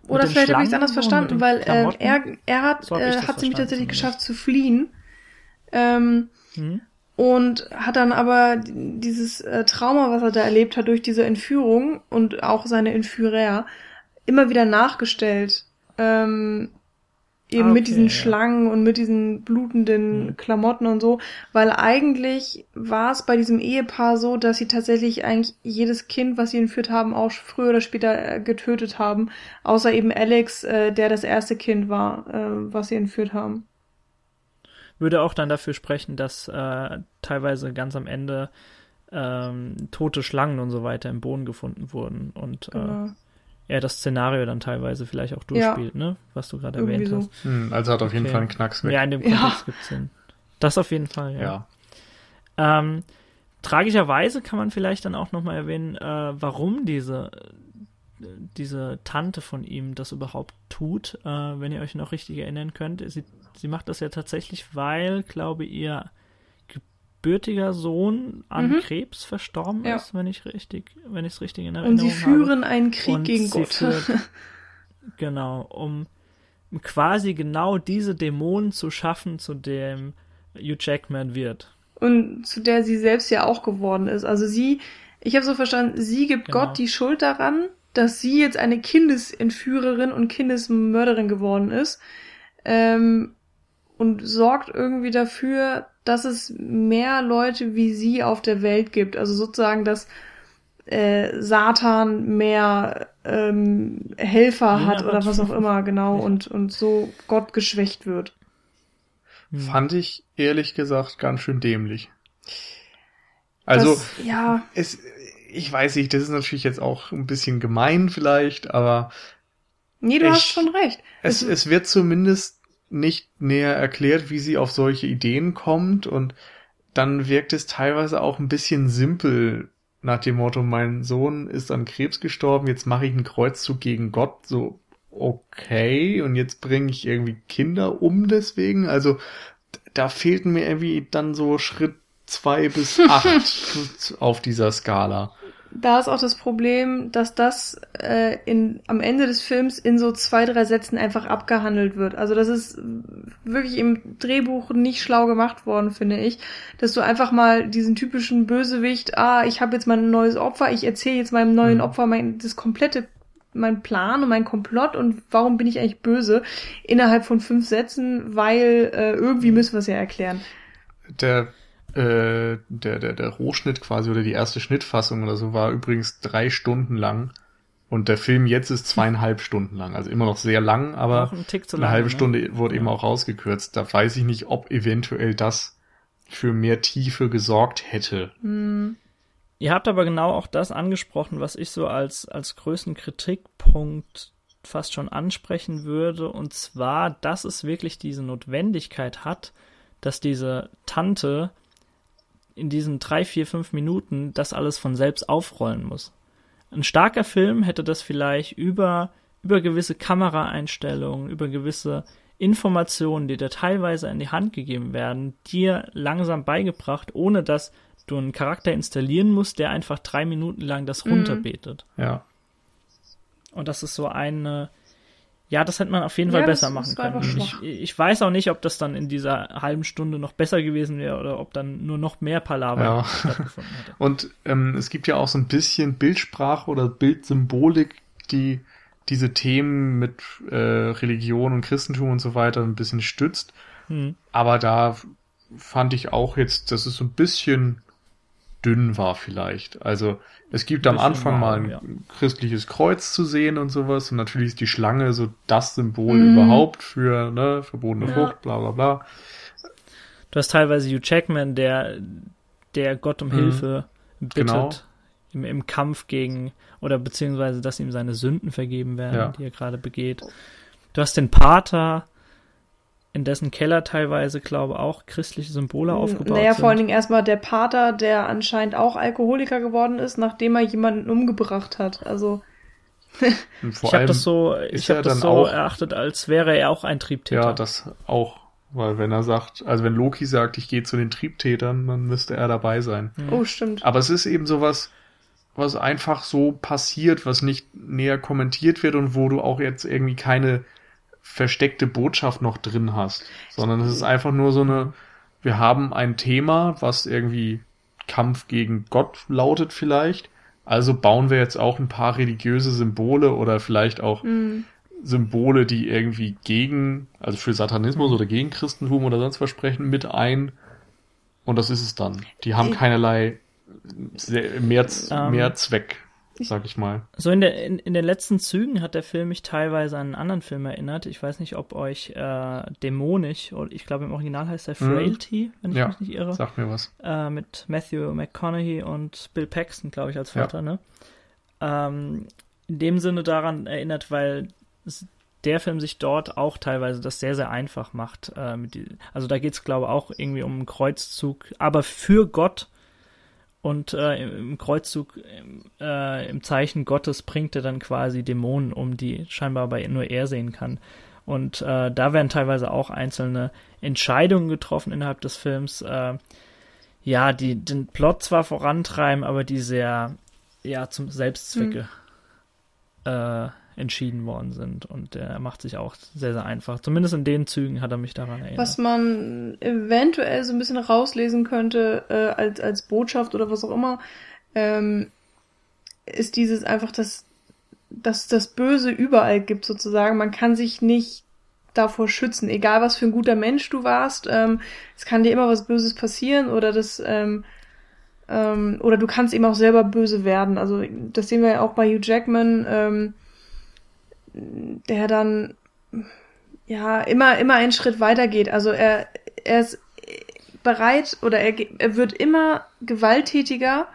mit oder vielleicht habe ich es anders verstanden, den weil äh, er, er hat, So äh, hat nämlich verstanden tatsächlich geschafft zu fliehen. Ähm, hm? und hat dann aber dieses äh, Trauma, was er da erlebt hat durch diese Entführung und auch seine Entführer, immer wieder nachgestellt. Ähm, eben Ah, mit okay, diesen ja. Schlangen und mit diesen blutenden Hm. Klamotten und so, weil eigentlich war es bei diesem Ehepaar so, dass sie tatsächlich eigentlich jedes Kind, was sie entführt haben, auch früher oder später äh, getötet haben, außer eben Alex, äh, der das erste Kind war, äh, was sie entführt haben. würde auch dann dafür sprechen, dass äh, teilweise ganz am Ende ähm, tote Schlangen und so weiter im Boden gefunden wurden und äh, Genau. Er das Szenario dann teilweise vielleicht auch Ja. durchspielt, ne? Was du gerade erwähnt so. hast. Hm, also hat auf jeden Okay. Fall einen Knacks weg. Ja, in dem Ja. Kontext gibt's Sinn. Das auf jeden Fall, ja. ja. Ähm, tragischerweise kann man vielleicht dann auch nochmal erwähnen, äh, warum diese, diese Tante von ihm das überhaupt tut, äh, wenn ihr euch noch richtig erinnern könnt. Sie, sie macht das ja tatsächlich, weil, glaube ihr gebürtiger Sohn an Mhm. Krebs verstorben Ja. ist, wenn ich richtig, wenn ich es richtig in Und Erinnerung sie habe. führen einen Krieg Und gegen sie Gott. führt- Genau, um quasi genau diese Dämonen zu schaffen, zu dem Hugh Jackman wird. und zu der sie selbst ja auch geworden ist. Also sie, ich habe so verstanden, sie gibt Genau. Gott die Schuld daran, dass sie jetzt eine Kindesentführerin und Kindesmörderin geworden ist ähm, und sorgt irgendwie dafür, dass es mehr Leute wie sie auf der Welt gibt. Also sozusagen, dass äh, Satan mehr ähm, Helfer Jünger hat oder was auch immer, genau, Sicher. und, und so Gott geschwächt wird. Hm. Fand ich ehrlich gesagt ganz schön dämlich. Also, das, ja, es, ich weiß nicht, das ist natürlich jetzt auch ein bisschen gemein vielleicht, aber nee, du Ich- hast schon recht. es, es wird zumindest nicht näher erklärt, wie sie auf solche Ideen kommt. Und dann wirkt es teilweise auch ein bisschen simpel nach dem Motto, mein Sohn ist an Krebs gestorben, jetzt mache ich einen Kreuzzug gegen Gott, so okay, und jetzt bringe ich irgendwie Kinder um deswegen, also da fehlten mir irgendwie dann so Schritt zwei bis acht auf dieser Skala. Da ist auch das Problem, dass das äh, in, am Ende des Films in so zwei, drei Sätzen einfach abgehandelt wird. Also das ist wirklich im Drehbuch nicht schlau gemacht worden, finde ich. Dass du einfach mal diesen typischen Bösewicht, ah, ich habe jetzt mein neues Opfer, ich erzähle jetzt meinem neuen Mhm. Opfer mein, das komplette, mein Plan und mein Komplott und warum bin ich eigentlich böse, innerhalb von fünf Sätzen, weil äh, irgendwie müssen wir es ja erklären. Der, äh, der, der, der Rohschnitt quasi oder die erste Schnittfassung oder so war übrigens drei Stunden lang. Und der Film jetzt ist zweieinhalb Stunden lang. Also immer noch sehr lang, aber zu eine lang. halbe ne? Stunde wurde eben auch rausgekürzt. Da weiß ich nicht, ob eventuell das für mehr Tiefe gesorgt hätte. Hm. Ihr habt aber genau auch das angesprochen, was ich so als, als größten Kritikpunkt fast schon ansprechen würde, und zwar, dass es wirklich diese Notwendigkeit hat, dass diese Tante in diesen drei, vier, fünf Minuten das alles von selbst aufrollen muss. Ein starker Film hätte das vielleicht über, über gewisse Kameraeinstellungen, über gewisse Informationen, die dir teilweise in die Hand gegeben werden, dir langsam beigebracht, ohne dass du einen Charakter installieren musst, der einfach drei Minuten lang das Mhm. runterbetet. Ja. Und das ist so eine, ja, das hätte man auf jeden Ja, Fall das- besser das machen können. Ich, ich weiß auch nicht, ob das dann in dieser halben Stunde noch besser gewesen wäre oder ob dann nur noch mehr Palaver Ja. stattgefunden hätte. Und ähm, es gibt ja auch so ein bisschen Bildsprache oder Bildsymbolik, die diese Themen mit äh, Religion und Christentum und so weiter ein bisschen stützt. Hm. Aber da fand ich auch jetzt, dass es so ein bisschen dünn war vielleicht. Also es gibt am Anfang mal ein ja. christliches Kreuz zu sehen und sowas und natürlich ist die Schlange so das Symbol Mhm. überhaupt für ne, verbotene Ja. Frucht, bla bla bla. Du hast teilweise Hugh Jackman, der, der Gott um Mhm. Hilfe bittet. Genau. im, im Kampf gegen, oder beziehungsweise, dass ihm seine Sünden vergeben werden, Ja. die er gerade begeht. Du hast den Pater, in dessen Keller teilweise, glaube auch christliche Symbole aufgebaut Naja, sind. vor allen Dingen erstmal der Pater, der anscheinend auch Alkoholiker geworden ist, nachdem er jemanden umgebracht hat. Also, ich habe das so, ich habe er das so auch- erachtet, als wäre er auch ein Triebtäter. ja, das auch, weil wenn er sagt, also wenn Loki sagt, ich gehe zu den Triebtätern, dann müsste er dabei sein. Hm. oh, stimmt. Aber es ist eben sowas, was einfach so passiert, was nicht näher kommentiert wird und wo du auch jetzt irgendwie keine versteckte Botschaft noch drin hast, sondern es ist einfach nur so eine, wir haben ein Thema, was irgendwie Kampf gegen Gott lautet vielleicht, also bauen wir jetzt auch ein paar religiöse Symbole oder vielleicht auch Hm. Symbole, die irgendwie gegen, also für Satanismus oder gegen Christentum oder sonst was sprechen, mit ein. Und das ist es dann. Die haben keinerlei mehr, Ähm. mehr Zweck, sag ich mal. So in, der, in, in den letzten Zügen hat der Film mich teilweise an einen anderen Film erinnert. Ich weiß nicht, ob euch äh, Dämonisch, oder ich glaube im Original heißt er Mhm. Frailty, wenn ich Ja, mich nicht irre, Sag mir was. äh, mit Matthew McConaughey und Bill Paxton, glaube ich, als Ja. Vater. Ne? Ähm, in dem Sinne daran erinnert, weil es- der Film sich dort auch teilweise das sehr, sehr einfach macht. Äh, also da geht es, glaube ich, auch irgendwie um einen Kreuzzug, aber für Gott. Und äh, im Kreuzzug im, äh, im Zeichen Gottes bringt er dann quasi Dämonen um, die scheinbar bei nur er sehen kann. Und äh, da werden teilweise auch einzelne Entscheidungen getroffen innerhalb des Films, äh, ja, die den Plot zwar vorantreiben, aber die sehr ja zum Selbstzwecke äh, entschieden worden sind. Und er macht sich auch sehr, sehr einfach. Zumindest in den Zügen hat er mich daran erinnert. Was man eventuell so ein bisschen rauslesen könnte äh, als, als Botschaft oder was auch immer, ähm, ist dieses einfach, dass, dass das Böse überall gibt sozusagen. Man kann sich nicht davor schützen, egal was für ein guter Mensch du warst. Ähm, es kann dir immer was Böses passieren oder das ähm, ähm, oder du kannst eben auch selber böse werden. Also das sehen wir ja auch bei Hugh Jackman, ähm, der dann ja immer immer einen Schritt weiter geht. Also er er ist bereit oder er, er wird immer gewalttätiger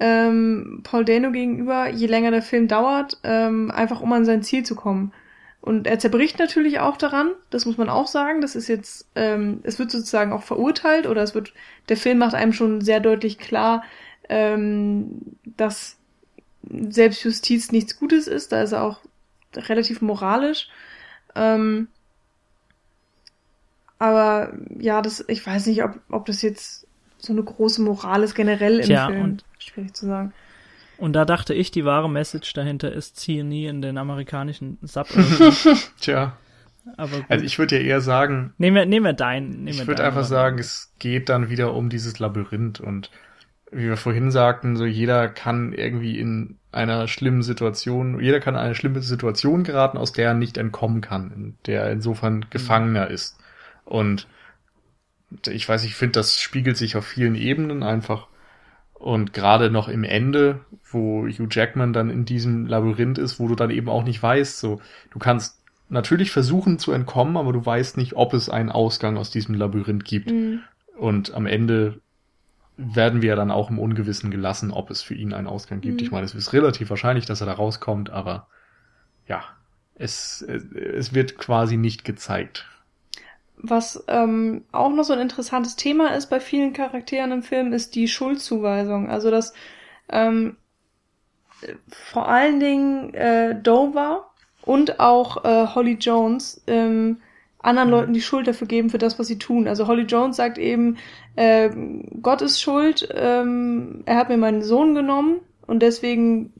ähm, Paul Dano gegenüber, je länger der Film dauert, ähm, einfach um an sein Ziel zu kommen. Und er zerbricht natürlich auch daran, das muss man auch sagen. Das ist jetzt, ähm, es wird sozusagen auch verurteilt oder es wird, der Film macht einem schon sehr deutlich klar, ähm, dass Selbstjustiz nichts Gutes ist. Da ist er auch relativ moralisch. Ähm, aber ja, das, ich weiß nicht, ob, ob das jetzt so eine große Moral ist generell im Tja, Film. und- Schwierig zu sagen. Und da dachte ich, die wahre Message dahinter ist, ziehe nie in den amerikanischen Sub. Tja, also ich würde ja eher sagen, nehmen wir, nehmen wir deinen. Nehmen ich würde einfach sagen, es geht dann wieder um dieses Labyrinth und wie wir vorhin sagten, so jeder kann irgendwie in einer schlimmen Situation, jeder kann in eine schlimme Situation geraten, aus der er nicht entkommen kann, in der er insofern Gefangener ist. Und ich weiß, ich finde, das spiegelt sich auf vielen Ebenen einfach. Und gerade noch im Ende, wo Hugh Jackman dann in diesem Labyrinth ist, wo du dann eben auch nicht weißt, so, du kannst natürlich versuchen zu entkommen, aber du weißt nicht, ob es einen Ausgang aus diesem Labyrinth gibt. Mhm. Und am Ende werden wir dann auch im Ungewissen gelassen, ob es für ihn einen Ausgang gibt. Mhm. Ich meine, es ist relativ wahrscheinlich, dass er da rauskommt, aber ja, es, es, wird quasi nicht gezeigt. Was ähm, auch noch so ein interessantes Thema ist bei vielen Charakteren im Film, ist die Schuldzuweisung. Also dass ähm, vor allen Dingen äh, Dover und auch äh, Holly Jones ähm, anderen Leuten die Schuld dafür geben für das, was sie tun. Also Holly Jones sagt eben, äh, Gott ist schuld, ähm, er hat mir meinen Sohn genommen und deswegen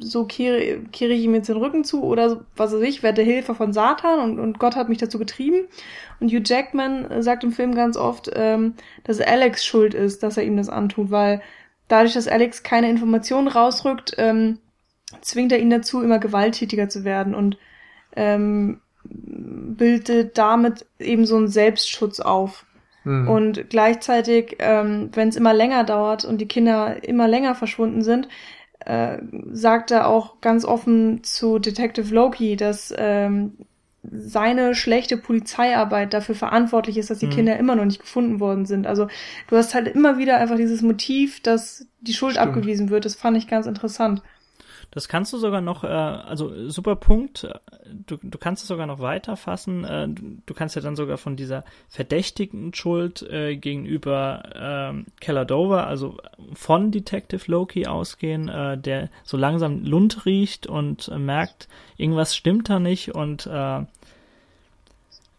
so kehre, kehre ich ihm jetzt den Rücken zu oder was weiß ich, werde Hilfe von Satan und, und Gott hat mich dazu getrieben. Und Hugh Jackman sagt im Film ganz oft, ähm, dass Alex schuld ist, dass er ihm das antut, weil dadurch, dass Alex keine Informationen rausrückt, ähm, zwingt er ihn dazu, immer gewalttätiger zu werden und ähm, bildet damit eben so einen Selbstschutz auf. Hm. Und gleichzeitig, ähm, wenn es immer länger dauert und die Kinder immer länger verschwunden sind, äh, sagt er auch ganz offen zu Detective Loki, dass ähm, seine schlechte Polizeiarbeit dafür verantwortlich ist, dass die Mhm. Kinder immer noch nicht gefunden worden sind. Also du hast halt immer wieder einfach dieses Motiv, dass die Schuld Stimmt. abgewiesen wird. Das fand ich ganz interessant. Das kannst du sogar noch, äh, also super Punkt, du, du kannst es sogar noch weiterfassen. Äh, du, du kannst ja dann sogar von dieser verdächtigen Schuld äh, gegenüber äh, Keller Dover, also von Detective Loki ausgehen, äh, der so langsam Lund riecht und äh, merkt, irgendwas stimmt da nicht und äh,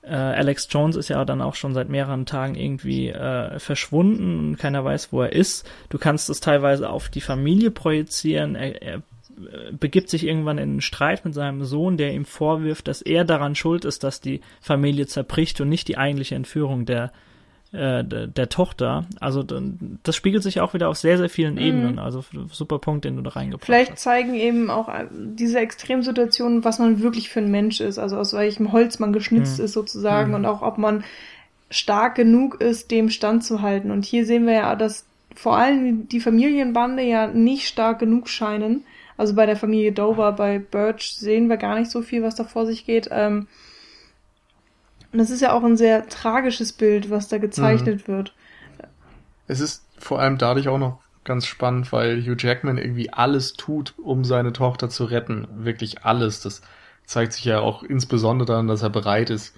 äh, Alex Jones ist ja dann auch schon seit mehreren Tagen irgendwie äh, verschwunden und keiner weiß, wo er ist. Du kannst es teilweise auf die Familie projizieren. Er, er begibt sich irgendwann in einen Streit mit seinem Sohn, der ihm vorwirft, dass er daran schuld ist, dass die Familie zerbricht und nicht die eigentliche Entführung der äh, der, der Tochter. Also das spiegelt sich auch wieder auf sehr, sehr vielen mhm. Ebenen. Also super Punkt, den du da reingebracht Vielleicht hast. zeigen eben auch äh, diese Extremsituationen, was man wirklich für ein Mensch ist, also aus welchem Holz man geschnitzt mhm. ist sozusagen mhm. und auch ob man stark genug ist, dem standzuhalten. Und hier sehen wir ja, dass vor allem die Familienbande ja nicht stark genug scheinen, also bei der Familie Dover, bei Birch sehen wir gar nicht so viel, was da vor sich geht. Ähm, und das ist ja auch ein sehr tragisches Bild, was da gezeichnet mhm. wird. Es ist vor allem dadurch auch noch ganz spannend, weil Hugh Jackman irgendwie alles tut, um seine Tochter zu retten. Wirklich alles. Das zeigt sich ja auch insbesondere daran, dass er bereit ist,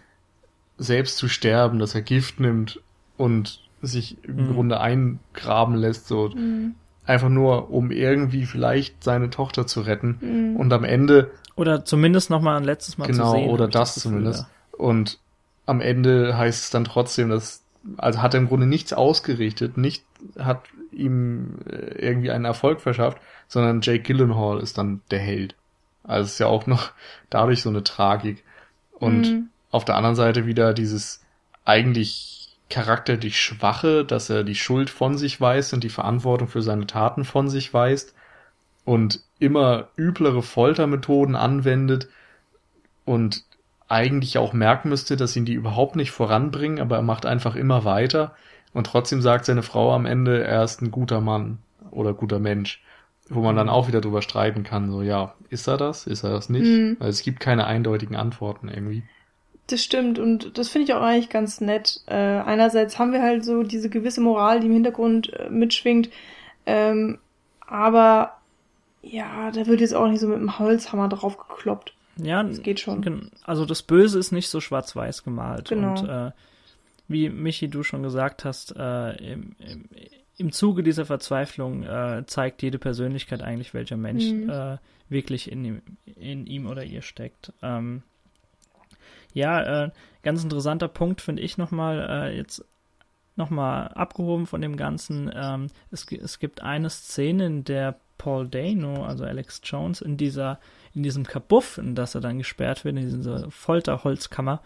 selbst zu sterben, dass er Gift nimmt und sich im mhm. Grunde eingraben lässt. So. Mhm einfach nur, um irgendwie vielleicht seine Tochter zu retten. Mhm. Und am Ende. Oder zumindest nochmal ein letztes Mal genau, zu sehen. Genau, oder das, das zumindest. Ja. Und am Ende heißt es dann trotzdem, dass, also hat er im Grunde nichts ausgerichtet, nicht, hat ihm äh, irgendwie einen Erfolg verschafft, sondern Jake Gyllenhaal ist dann der Held. Also es ist ja auch noch dadurch so eine Tragik. Und mhm. auf der anderen Seite wieder dieses eigentlich charakterlich Schwache, dass er die Schuld von sich weist und die Verantwortung für seine Taten von sich weist und immer üblere Foltermethoden anwendet und eigentlich auch merken müsste, dass ihn die überhaupt nicht voranbringen, aber er macht einfach immer weiter und trotzdem sagt seine Frau am Ende, er ist ein guter Mann oder guter Mensch, wo man dann auch wieder drüber streiten kann, so ja, ist er das, ist er das nicht? Mhm. Weil es gibt keine eindeutigen Antworten irgendwie. Das stimmt und das finde ich auch eigentlich ganz nett. Äh, einerseits haben wir halt so diese gewisse Moral, die im Hintergrund äh, mitschwingt, ähm, aber ja, da wird jetzt auch nicht so mit dem Holzhammer drauf gekloppt. Ja, das geht schon. Also das Böse ist nicht so schwarz-weiß gemalt. Genau. Und äh, wie Michi du schon gesagt hast, äh, im, im, im Zuge dieser Verzweiflung äh, zeigt jede Persönlichkeit eigentlich, welcher Mensch mhm. äh, wirklich in ihm, in ihm oder ihr steckt. Ähm, ja, äh, ganz interessanter Punkt finde ich nochmal, äh, jetzt nochmal abgehoben von dem Ganzen. Ähm, es, es gibt eine Szene, in der Paul Dano, also Alex Jones, in dieser, in diesem Kabuff, in das er dann gesperrt wird, in dieser Folterholzkammer,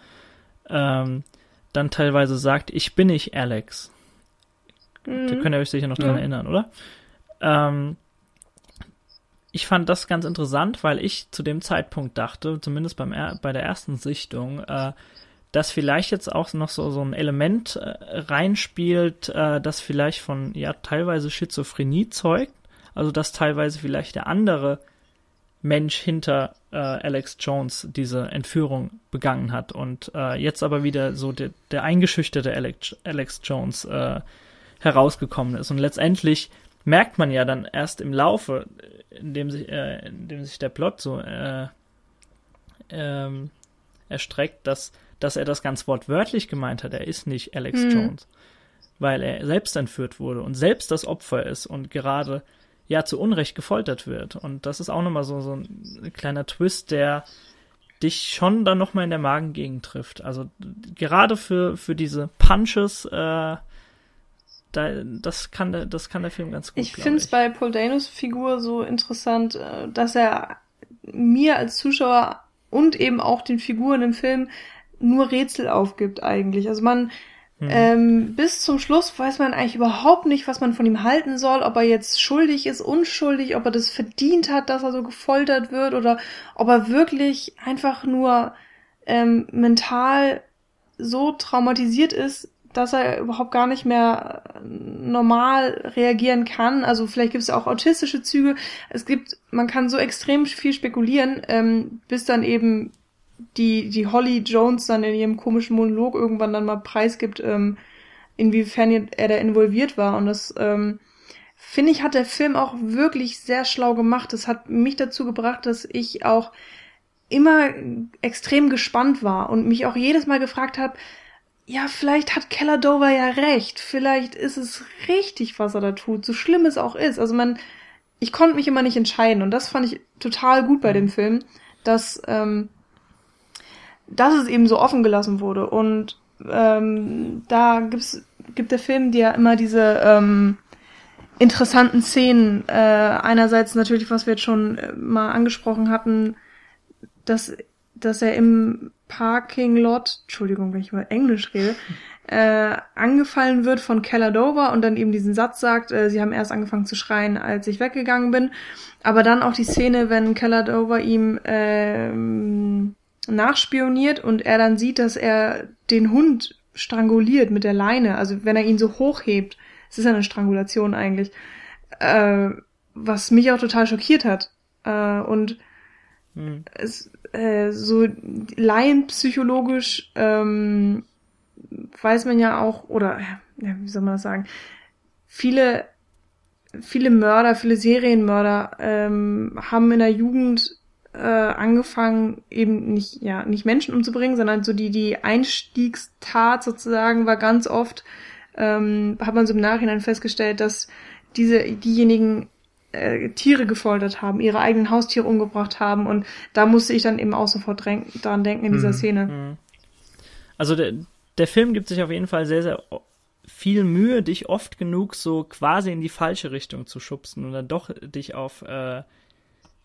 ähm, dann teilweise sagt, ich bin nicht Alex. Mhm. Da könnt ihr euch sicher noch dran ja. erinnern, oder? Ähm, ich fand das ganz interessant, weil ich zu dem Zeitpunkt dachte, zumindest beim er bei der ersten Sichtung, äh, dass vielleicht jetzt auch noch so, so ein Element äh, reinspielt, äh, das vielleicht von ja teilweise Schizophrenie zeugt, also dass teilweise vielleicht der andere Mensch hinter äh, Alex Jones diese Entführung begangen hat und äh, jetzt aber wieder so der, der eingeschüchterte Alex, Alex Jones äh, herausgekommen ist. Und letztendlich merkt man ja dann erst im Laufe, in dem sich, äh, in dem sich der Plot so äh, ähm, erstreckt, dass, dass er das ganz wortwörtlich gemeint hat. Er ist nicht Alex hm. Jones, weil er selbst entführt wurde und selbst das Opfer ist und gerade ja zu Unrecht gefoltert wird. Und das ist auch nochmal so, so ein kleiner Twist, der dich schon dann nochmal in der Magengegend trifft. Also gerade für, für diese Punches äh, da, das kann der, das kann der Film ganz gut. Ich finde es bei Paul Danos Figur so interessant, äh, dass er mir als Zuschauer und eben auch den Figuren im Film nur Rätsel aufgibt eigentlich. Also man hm. ähm, bis zum Schluss weiß man eigentlich überhaupt nicht, was man von ihm halten soll, ob er jetzt schuldig ist, unschuldig, ob er das verdient hat, dass er so gefoltert wird oder ob er wirklich einfach nur ähm, mental so traumatisiert ist, dass er überhaupt gar nicht mehr normal reagieren kann. Also vielleicht gibt es auch autistische Züge. Es gibt, man kann so extrem viel spekulieren, ähm, bis dann eben die, die Holly Jones dann in ihrem komischen Monolog irgendwann dann mal preisgibt, ähm, inwiefern er da involviert war. Und das ähm, finde ich, hat der Film auch wirklich sehr schlau gemacht. Das hat mich dazu gebracht, dass ich auch immer extrem gespannt war und mich auch jedes Mal gefragt habe, ja, vielleicht hat Keller Dover ja recht. Vielleicht ist es richtig, was er da tut, so schlimm es auch ist. Also man, ich konnte mich immer nicht entscheiden und das fand ich total gut bei dem Film, dass, ähm, dass es eben so offen gelassen wurde und ähm, da gibt's, gibt der Film dir immer diese ähm, interessanten Szenen. Äh, einerseits natürlich, was wir jetzt schon äh, mal angesprochen hatten, dass, dass er im Parking Lot, Entschuldigung, wenn ich mal Englisch rede, äh, angefallen wird von Keller Dover und dann eben diesen Satz sagt, äh, sie haben erst angefangen zu schreien, als ich weggegangen bin. Aber dann auch die Szene, wenn Keller Dover ihm ähm, nachspioniert und er dann sieht, dass er den Hund stranguliert mit der Leine, also wenn er ihn so hochhebt, es ist ja eine Strangulation eigentlich, äh, was mich auch total schockiert hat. Äh, und hm. es, äh, so laienpsychologisch ähm, weiß man ja auch, oder ja, wie soll man das sagen, viele, viele Mörder, viele Serienmörder ähm, haben in der Jugend äh, angefangen, eben nicht, ja, nicht Menschen umzubringen, sondern so die, die Einstiegstat sozusagen war ganz oft, ähm, hat man so im Nachhinein festgestellt, dass diese, diejenigen äh, Tiere gefoltert haben, ihre eigenen Haustiere umgebracht haben und da musste ich dann eben auch sofort daran denken in dieser mhm. Szene. Mhm. Also der, der Film gibt sich auf jeden Fall sehr, sehr viel Mühe, dich oft genug so quasi in die falsche Richtung zu schubsen und dann doch dich auf äh,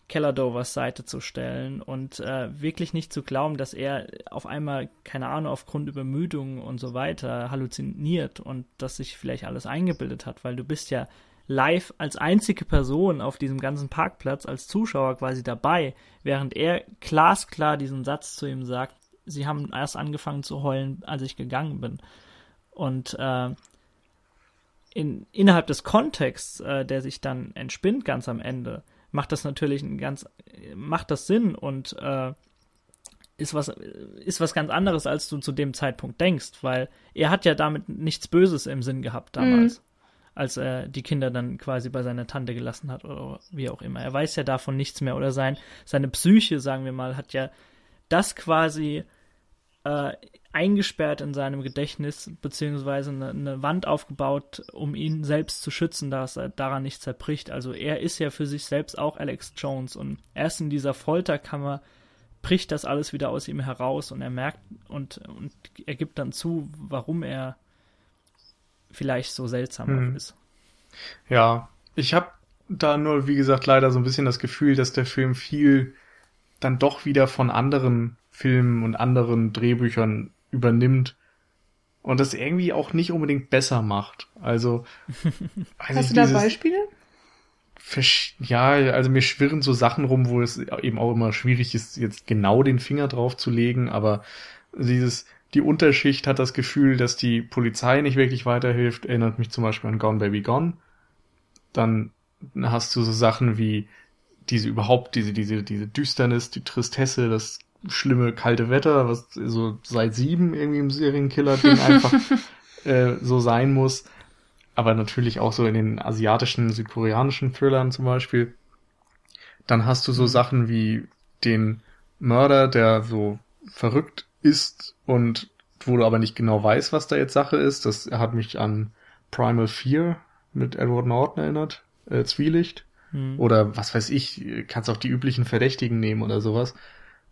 Kelladovers Seite zu stellen und äh, wirklich nicht zu glauben, dass er auf einmal, keine Ahnung, aufgrund Übermüdung und so weiter halluziniert und dass sich vielleicht alles eingebildet hat, weil du bist ja live als einzige Person auf diesem ganzen Parkplatz als Zuschauer quasi dabei, während er glasklar diesen Satz zu ihm sagt, sie haben erst angefangen zu heulen, als ich gegangen bin. Und äh, in, innerhalb des Kontexts, äh, der sich dann entspinnt ganz am Ende, macht das natürlich ein ganz, macht das Sinn und äh, ist was, ist was ganz anderes, als du zu dem Zeitpunkt denkst, weil er hat ja damit nichts Böses im Sinn gehabt damals, mhm. Als er die Kinder dann quasi bei seiner Tante gelassen hat oder wie auch immer. Er weiß ja davon nichts mehr oder sein, seine Psyche, sagen wir mal, hat ja das quasi äh, eingesperrt in seinem Gedächtnis, beziehungsweise eine, eine, Wand aufgebaut, um ihn selbst zu schützen, dass er daran nicht zerbricht. Also er ist ja für sich selbst auch Alex Jones und erst in dieser Folterkammer bricht das alles wieder aus ihm heraus und er merkt und, und er gibt dann zu, warum er vielleicht so seltsam hm. ist. Ja, ich habe da nur, wie gesagt, leider so ein bisschen das Gefühl, dass der Film viel dann doch wieder von anderen Filmen und anderen Drehbüchern übernimmt und das irgendwie auch nicht unbedingt besser macht. Also hast du da Beispiele? Ja, also mir schwirren so Sachen rum, wo es eben auch immer schwierig ist, jetzt genau den Finger drauf zu legen, aber dieses, die Unterschicht hat das Gefühl, dass die Polizei nicht wirklich weiterhilft, erinnert mich zum Beispiel an Gone Baby Gone. Dann hast du so Sachen wie diese überhaupt, diese, diese, diese Düsternis, die Tristesse, das schlimme kalte Wetter, was so seit sieben irgendwie im Serienkiller-Ding einfach äh, so sein muss. Aber natürlich auch so in den asiatischen, südkoreanischen Thrillern zum Beispiel. Dann hast du so mhm. Sachen wie den Mörder, der so verrückt ist und wo du aber nicht genau weißt, was da jetzt Sache ist. Das hat mich an Primal Fear mit Edward Norton erinnert. Äh, Zwielicht. Mhm. Oder was weiß ich, kannst auch die üblichen Verdächtigen nehmen oder sowas.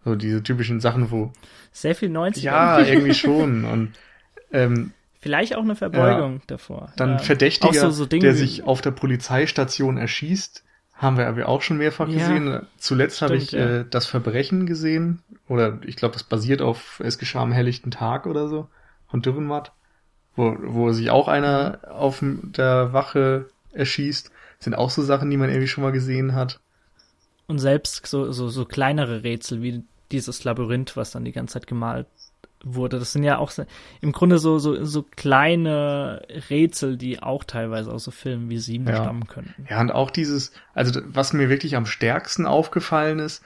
So diese typischen Sachen, wo. Sehr viel 90 Ja, irgendwie schon. Und ähm, Vielleicht auch eine Verbeugung ja, davor. Dann ja. Verdächtiger, so, so der sich auf der Polizeistation erschießt, haben wir aber auch schon mehrfach ja, gesehen. Zuletzt habe ich ja. äh, das Verbrechen gesehen. Oder ich glaube, das basiert auf Es geschah am helllichten Tag oder so. Von Dürrenmatt. Wo, wo sich auch einer auf der Wache erschießt. Sind auch so Sachen, die man irgendwie schon mal gesehen hat. Und selbst so, so, so kleinere Rätsel wie dieses Labyrinth, was dann die ganze Zeit gemalt wurde. Das sind ja auch im Grunde so, so, so kleine Rätsel, die auch teilweise aus so Filmen wie Sieben ja. stammen könnten. Ja, und auch dieses, also was mir wirklich am stärksten aufgefallen ist,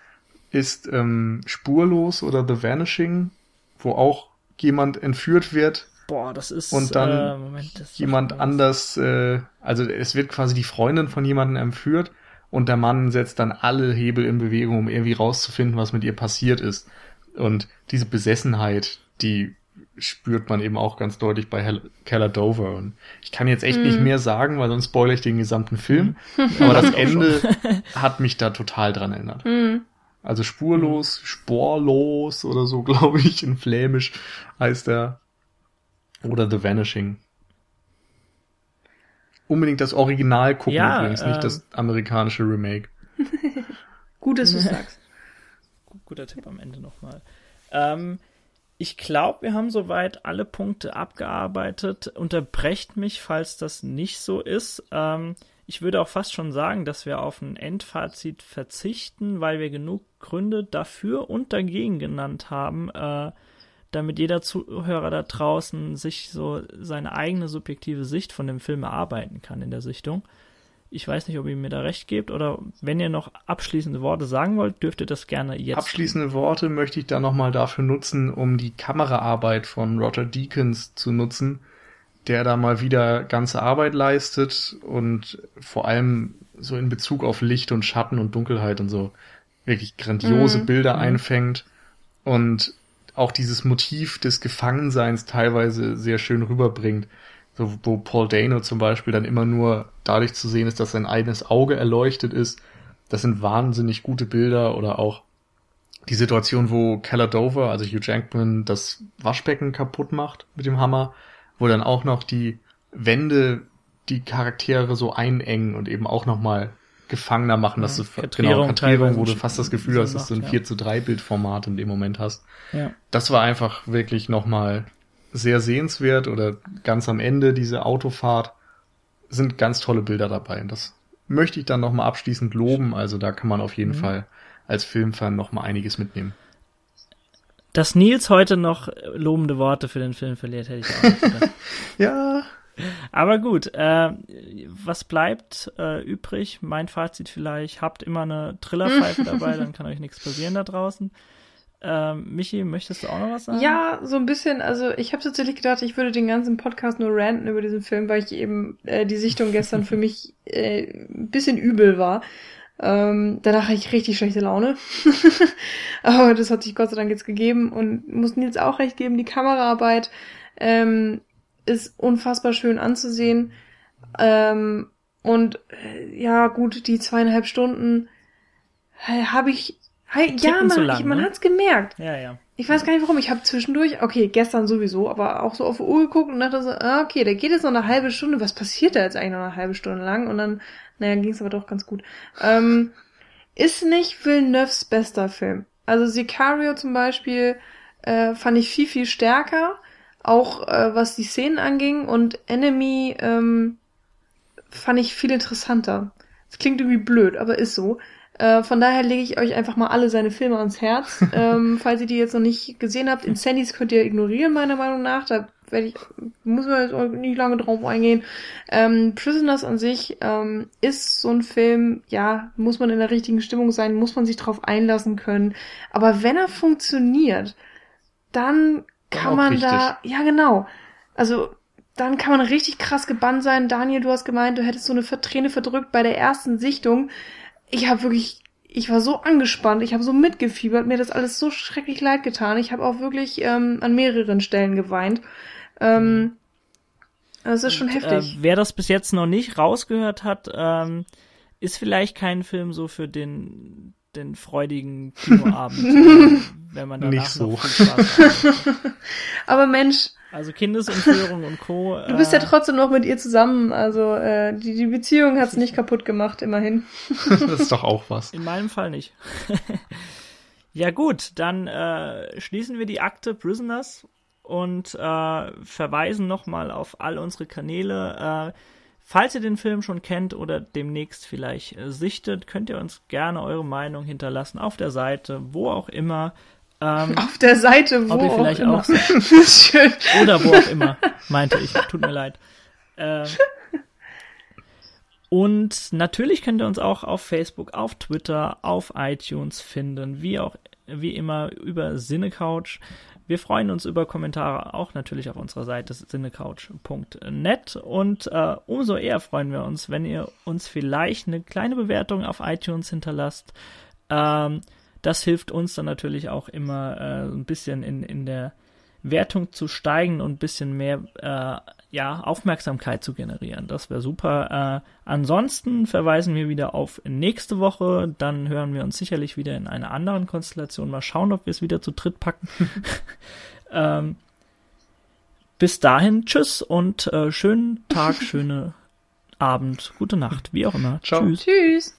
ist ähm, Spurlos oder The Vanishing, wo auch jemand entführt wird Boah, das ist und dann äh, Moment, jemand anders, äh, also es wird quasi die Freundin von jemandem entführt und der Mann setzt dann alle Hebel in Bewegung, um irgendwie rauszufinden, was mit ihr passiert ist. Und diese Besessenheit, die spürt man eben auch ganz deutlich bei Hel Keller Dover. Und ich kann jetzt echt mm. nicht mehr sagen, weil sonst spoilere ich den gesamten Film. Aber das Ende hat mich da total dran erinnert. Mm. Also spurlos, sporlos oder so, glaube ich, in Flämisch heißt er. Oder The Vanishing. Unbedingt das Original gucken ja, übrigens, ähm, nicht das amerikanische Remake. Gut, dass du sagst. Guter Tipp am Ende nochmal. Ähm, ich glaube, wir haben soweit alle Punkte abgearbeitet. Unterbrecht mich, falls das nicht so ist. Ähm, ich würde auch fast schon sagen, dass wir auf ein Endfazit verzichten, weil wir genug Gründe dafür und dagegen genannt haben, äh, damit jeder Zuhörer da draußen sich so seine eigene subjektive Sicht von dem Film erarbeiten kann in der Sichtung. Ich weiß nicht, ob ihr mir da recht gebt oder wenn ihr noch abschließende Worte sagen wollt, dürft ihr das gerne jetzt. Abschließende Worte möchte ich da nochmal dafür nutzen, um die Kameraarbeit von Roger Deakins zu nutzen, der da mal wieder ganze Arbeit leistet und vor allem so in Bezug auf Licht und Schatten und Dunkelheit und so wirklich grandiose mhm. Bilder mhm. einfängt und auch dieses Motiv des Gefangenseins teilweise sehr schön rüberbringt so, wo Paul Dano zum Beispiel dann immer nur dadurch zu sehen ist, dass sein eigenes Auge erleuchtet ist. Das sind wahnsinnig gute Bilder oder auch die Situation, wo Keller Dover, also Hugh Jackman, das Waschbecken kaputt macht mit dem Hammer, wo dann auch noch die Wände die Charaktere so einengen und eben auch nochmal gefangener machen, dass ja, du genau Kartierung, wo du fast das Gefühl hast, dass du ein ja. 4 zu 3 Bildformat in dem Moment hast. Ja. Das war einfach wirklich nochmal sehr sehenswert oder ganz am Ende diese Autofahrt sind ganz tolle Bilder dabei. Und das möchte ich dann nochmal abschließend loben. Also da kann man auf jeden mhm. Fall als Filmfan nochmal einiges mitnehmen. Dass Nils heute noch lobende Worte für den Film verliert, hätte ich auch nicht gedacht. ja. Aber gut, äh, was bleibt äh, übrig? Mein Fazit vielleicht, habt immer eine Trillerpfeife dabei, dann kann euch nichts passieren da draußen. Ähm, Michi, möchtest du auch noch was sagen? Ja, so ein bisschen. Also ich habe tatsächlich gedacht, ich würde den ganzen Podcast nur ranten über diesen Film, weil ich eben äh, die Sichtung gestern für mich äh, ein bisschen übel war. Ähm, danach hatte ich richtig schlechte Laune. Aber das hat sich Gott sei Dank jetzt gegeben und mussten jetzt auch recht geben. Die Kameraarbeit ähm, ist unfassbar schön anzusehen. Ähm, und äh, ja, gut, die zweieinhalb Stunden äh, habe ich Hey, ja, man, lang, ich, man ne? hat's gemerkt. Ja, ja. Ich weiß gar nicht warum. Ich habe zwischendurch, okay, gestern sowieso, aber auch so auf die Uhr geguckt und dachte so, ah, okay, der geht jetzt noch eine halbe Stunde. Was passiert da jetzt eigentlich noch eine halbe Stunde lang? Und dann, naja, ging's aber doch ganz gut. Ähm, ist nicht Villeneuves bester Film. Also Sicario zum Beispiel äh, fand ich viel, viel stärker, auch äh, was die Szenen anging. Und Enemy ähm, fand ich viel interessanter. Das klingt irgendwie blöd, aber ist so. Äh, von daher lege ich euch einfach mal alle seine Filme ans Herz. ähm, falls ihr die jetzt noch nicht gesehen habt, Insanis könnt ihr ignorieren, meiner Meinung nach. Da werde ich, muss man jetzt auch nicht lange drauf eingehen. Ähm, Prisoners an sich ähm, ist so ein Film, ja, muss man in der richtigen Stimmung sein, muss man sich drauf einlassen können. Aber wenn er funktioniert, dann kann man richtig. da, ja genau. Also dann kann man richtig krass gebannt sein. Daniel, du hast gemeint, du hättest so eine Träne verdrückt bei der ersten Sichtung ich habe wirklich, ich war so angespannt, ich habe so mitgefiebert, mir das alles so schrecklich leid getan. Ich habe auch wirklich ähm, an mehreren Stellen geweint. Ähm, das ist schon Und, heftig. Äh, wer das bis jetzt noch nicht rausgehört hat, ähm, ist vielleicht kein Film so für den den freudigen Kinoabend, wenn man danach nicht so. Aber Mensch, also Kindesentführung und Co. Du bist ja äh, trotzdem noch mit ihr zusammen, also äh, die, die Beziehung hat's nicht kaputt gemacht, immerhin. das ist doch auch was. In meinem Fall nicht. ja gut, dann äh, schließen wir die Akte Prisoners und äh, verweisen nochmal auf all unsere Kanäle. Äh, falls ihr den Film schon kennt oder demnächst vielleicht äh, sichtet, könnt ihr uns gerne eure Meinung hinterlassen auf der Seite, wo auch immer. Ähm, Auf der Seite, wo ob ihr vielleicht auch, auch Oder wo auch immer, meinte ich. Tut mir leid. Äh, und natürlich könnt ihr uns auch auf Facebook, auf Twitter, auf iTunes finden, wie auch wie immer über Cinecouch. wir freuen uns über Kommentare auch natürlich auf unserer Seite sinnecouch.net und äh, umso eher freuen wir uns, wenn ihr uns vielleicht eine kleine Bewertung auf iTunes hinterlasst. Ähm, das hilft uns dann natürlich auch immer äh, ein bisschen in, in der Wertung zu steigen und ein bisschen mehr äh, ja, Aufmerksamkeit zu generieren. Das wäre super. Äh, ansonsten verweisen wir wieder auf nächste Woche. Dann hören wir uns sicherlich wieder in einer anderen Konstellation. Mal schauen, ob wir es wieder zu dritt packen. ähm, bis dahin, tschüss und äh, schönen Tag, schöne Abend, gute Nacht, wie auch immer. Ciao. Tschüss. Tschüss.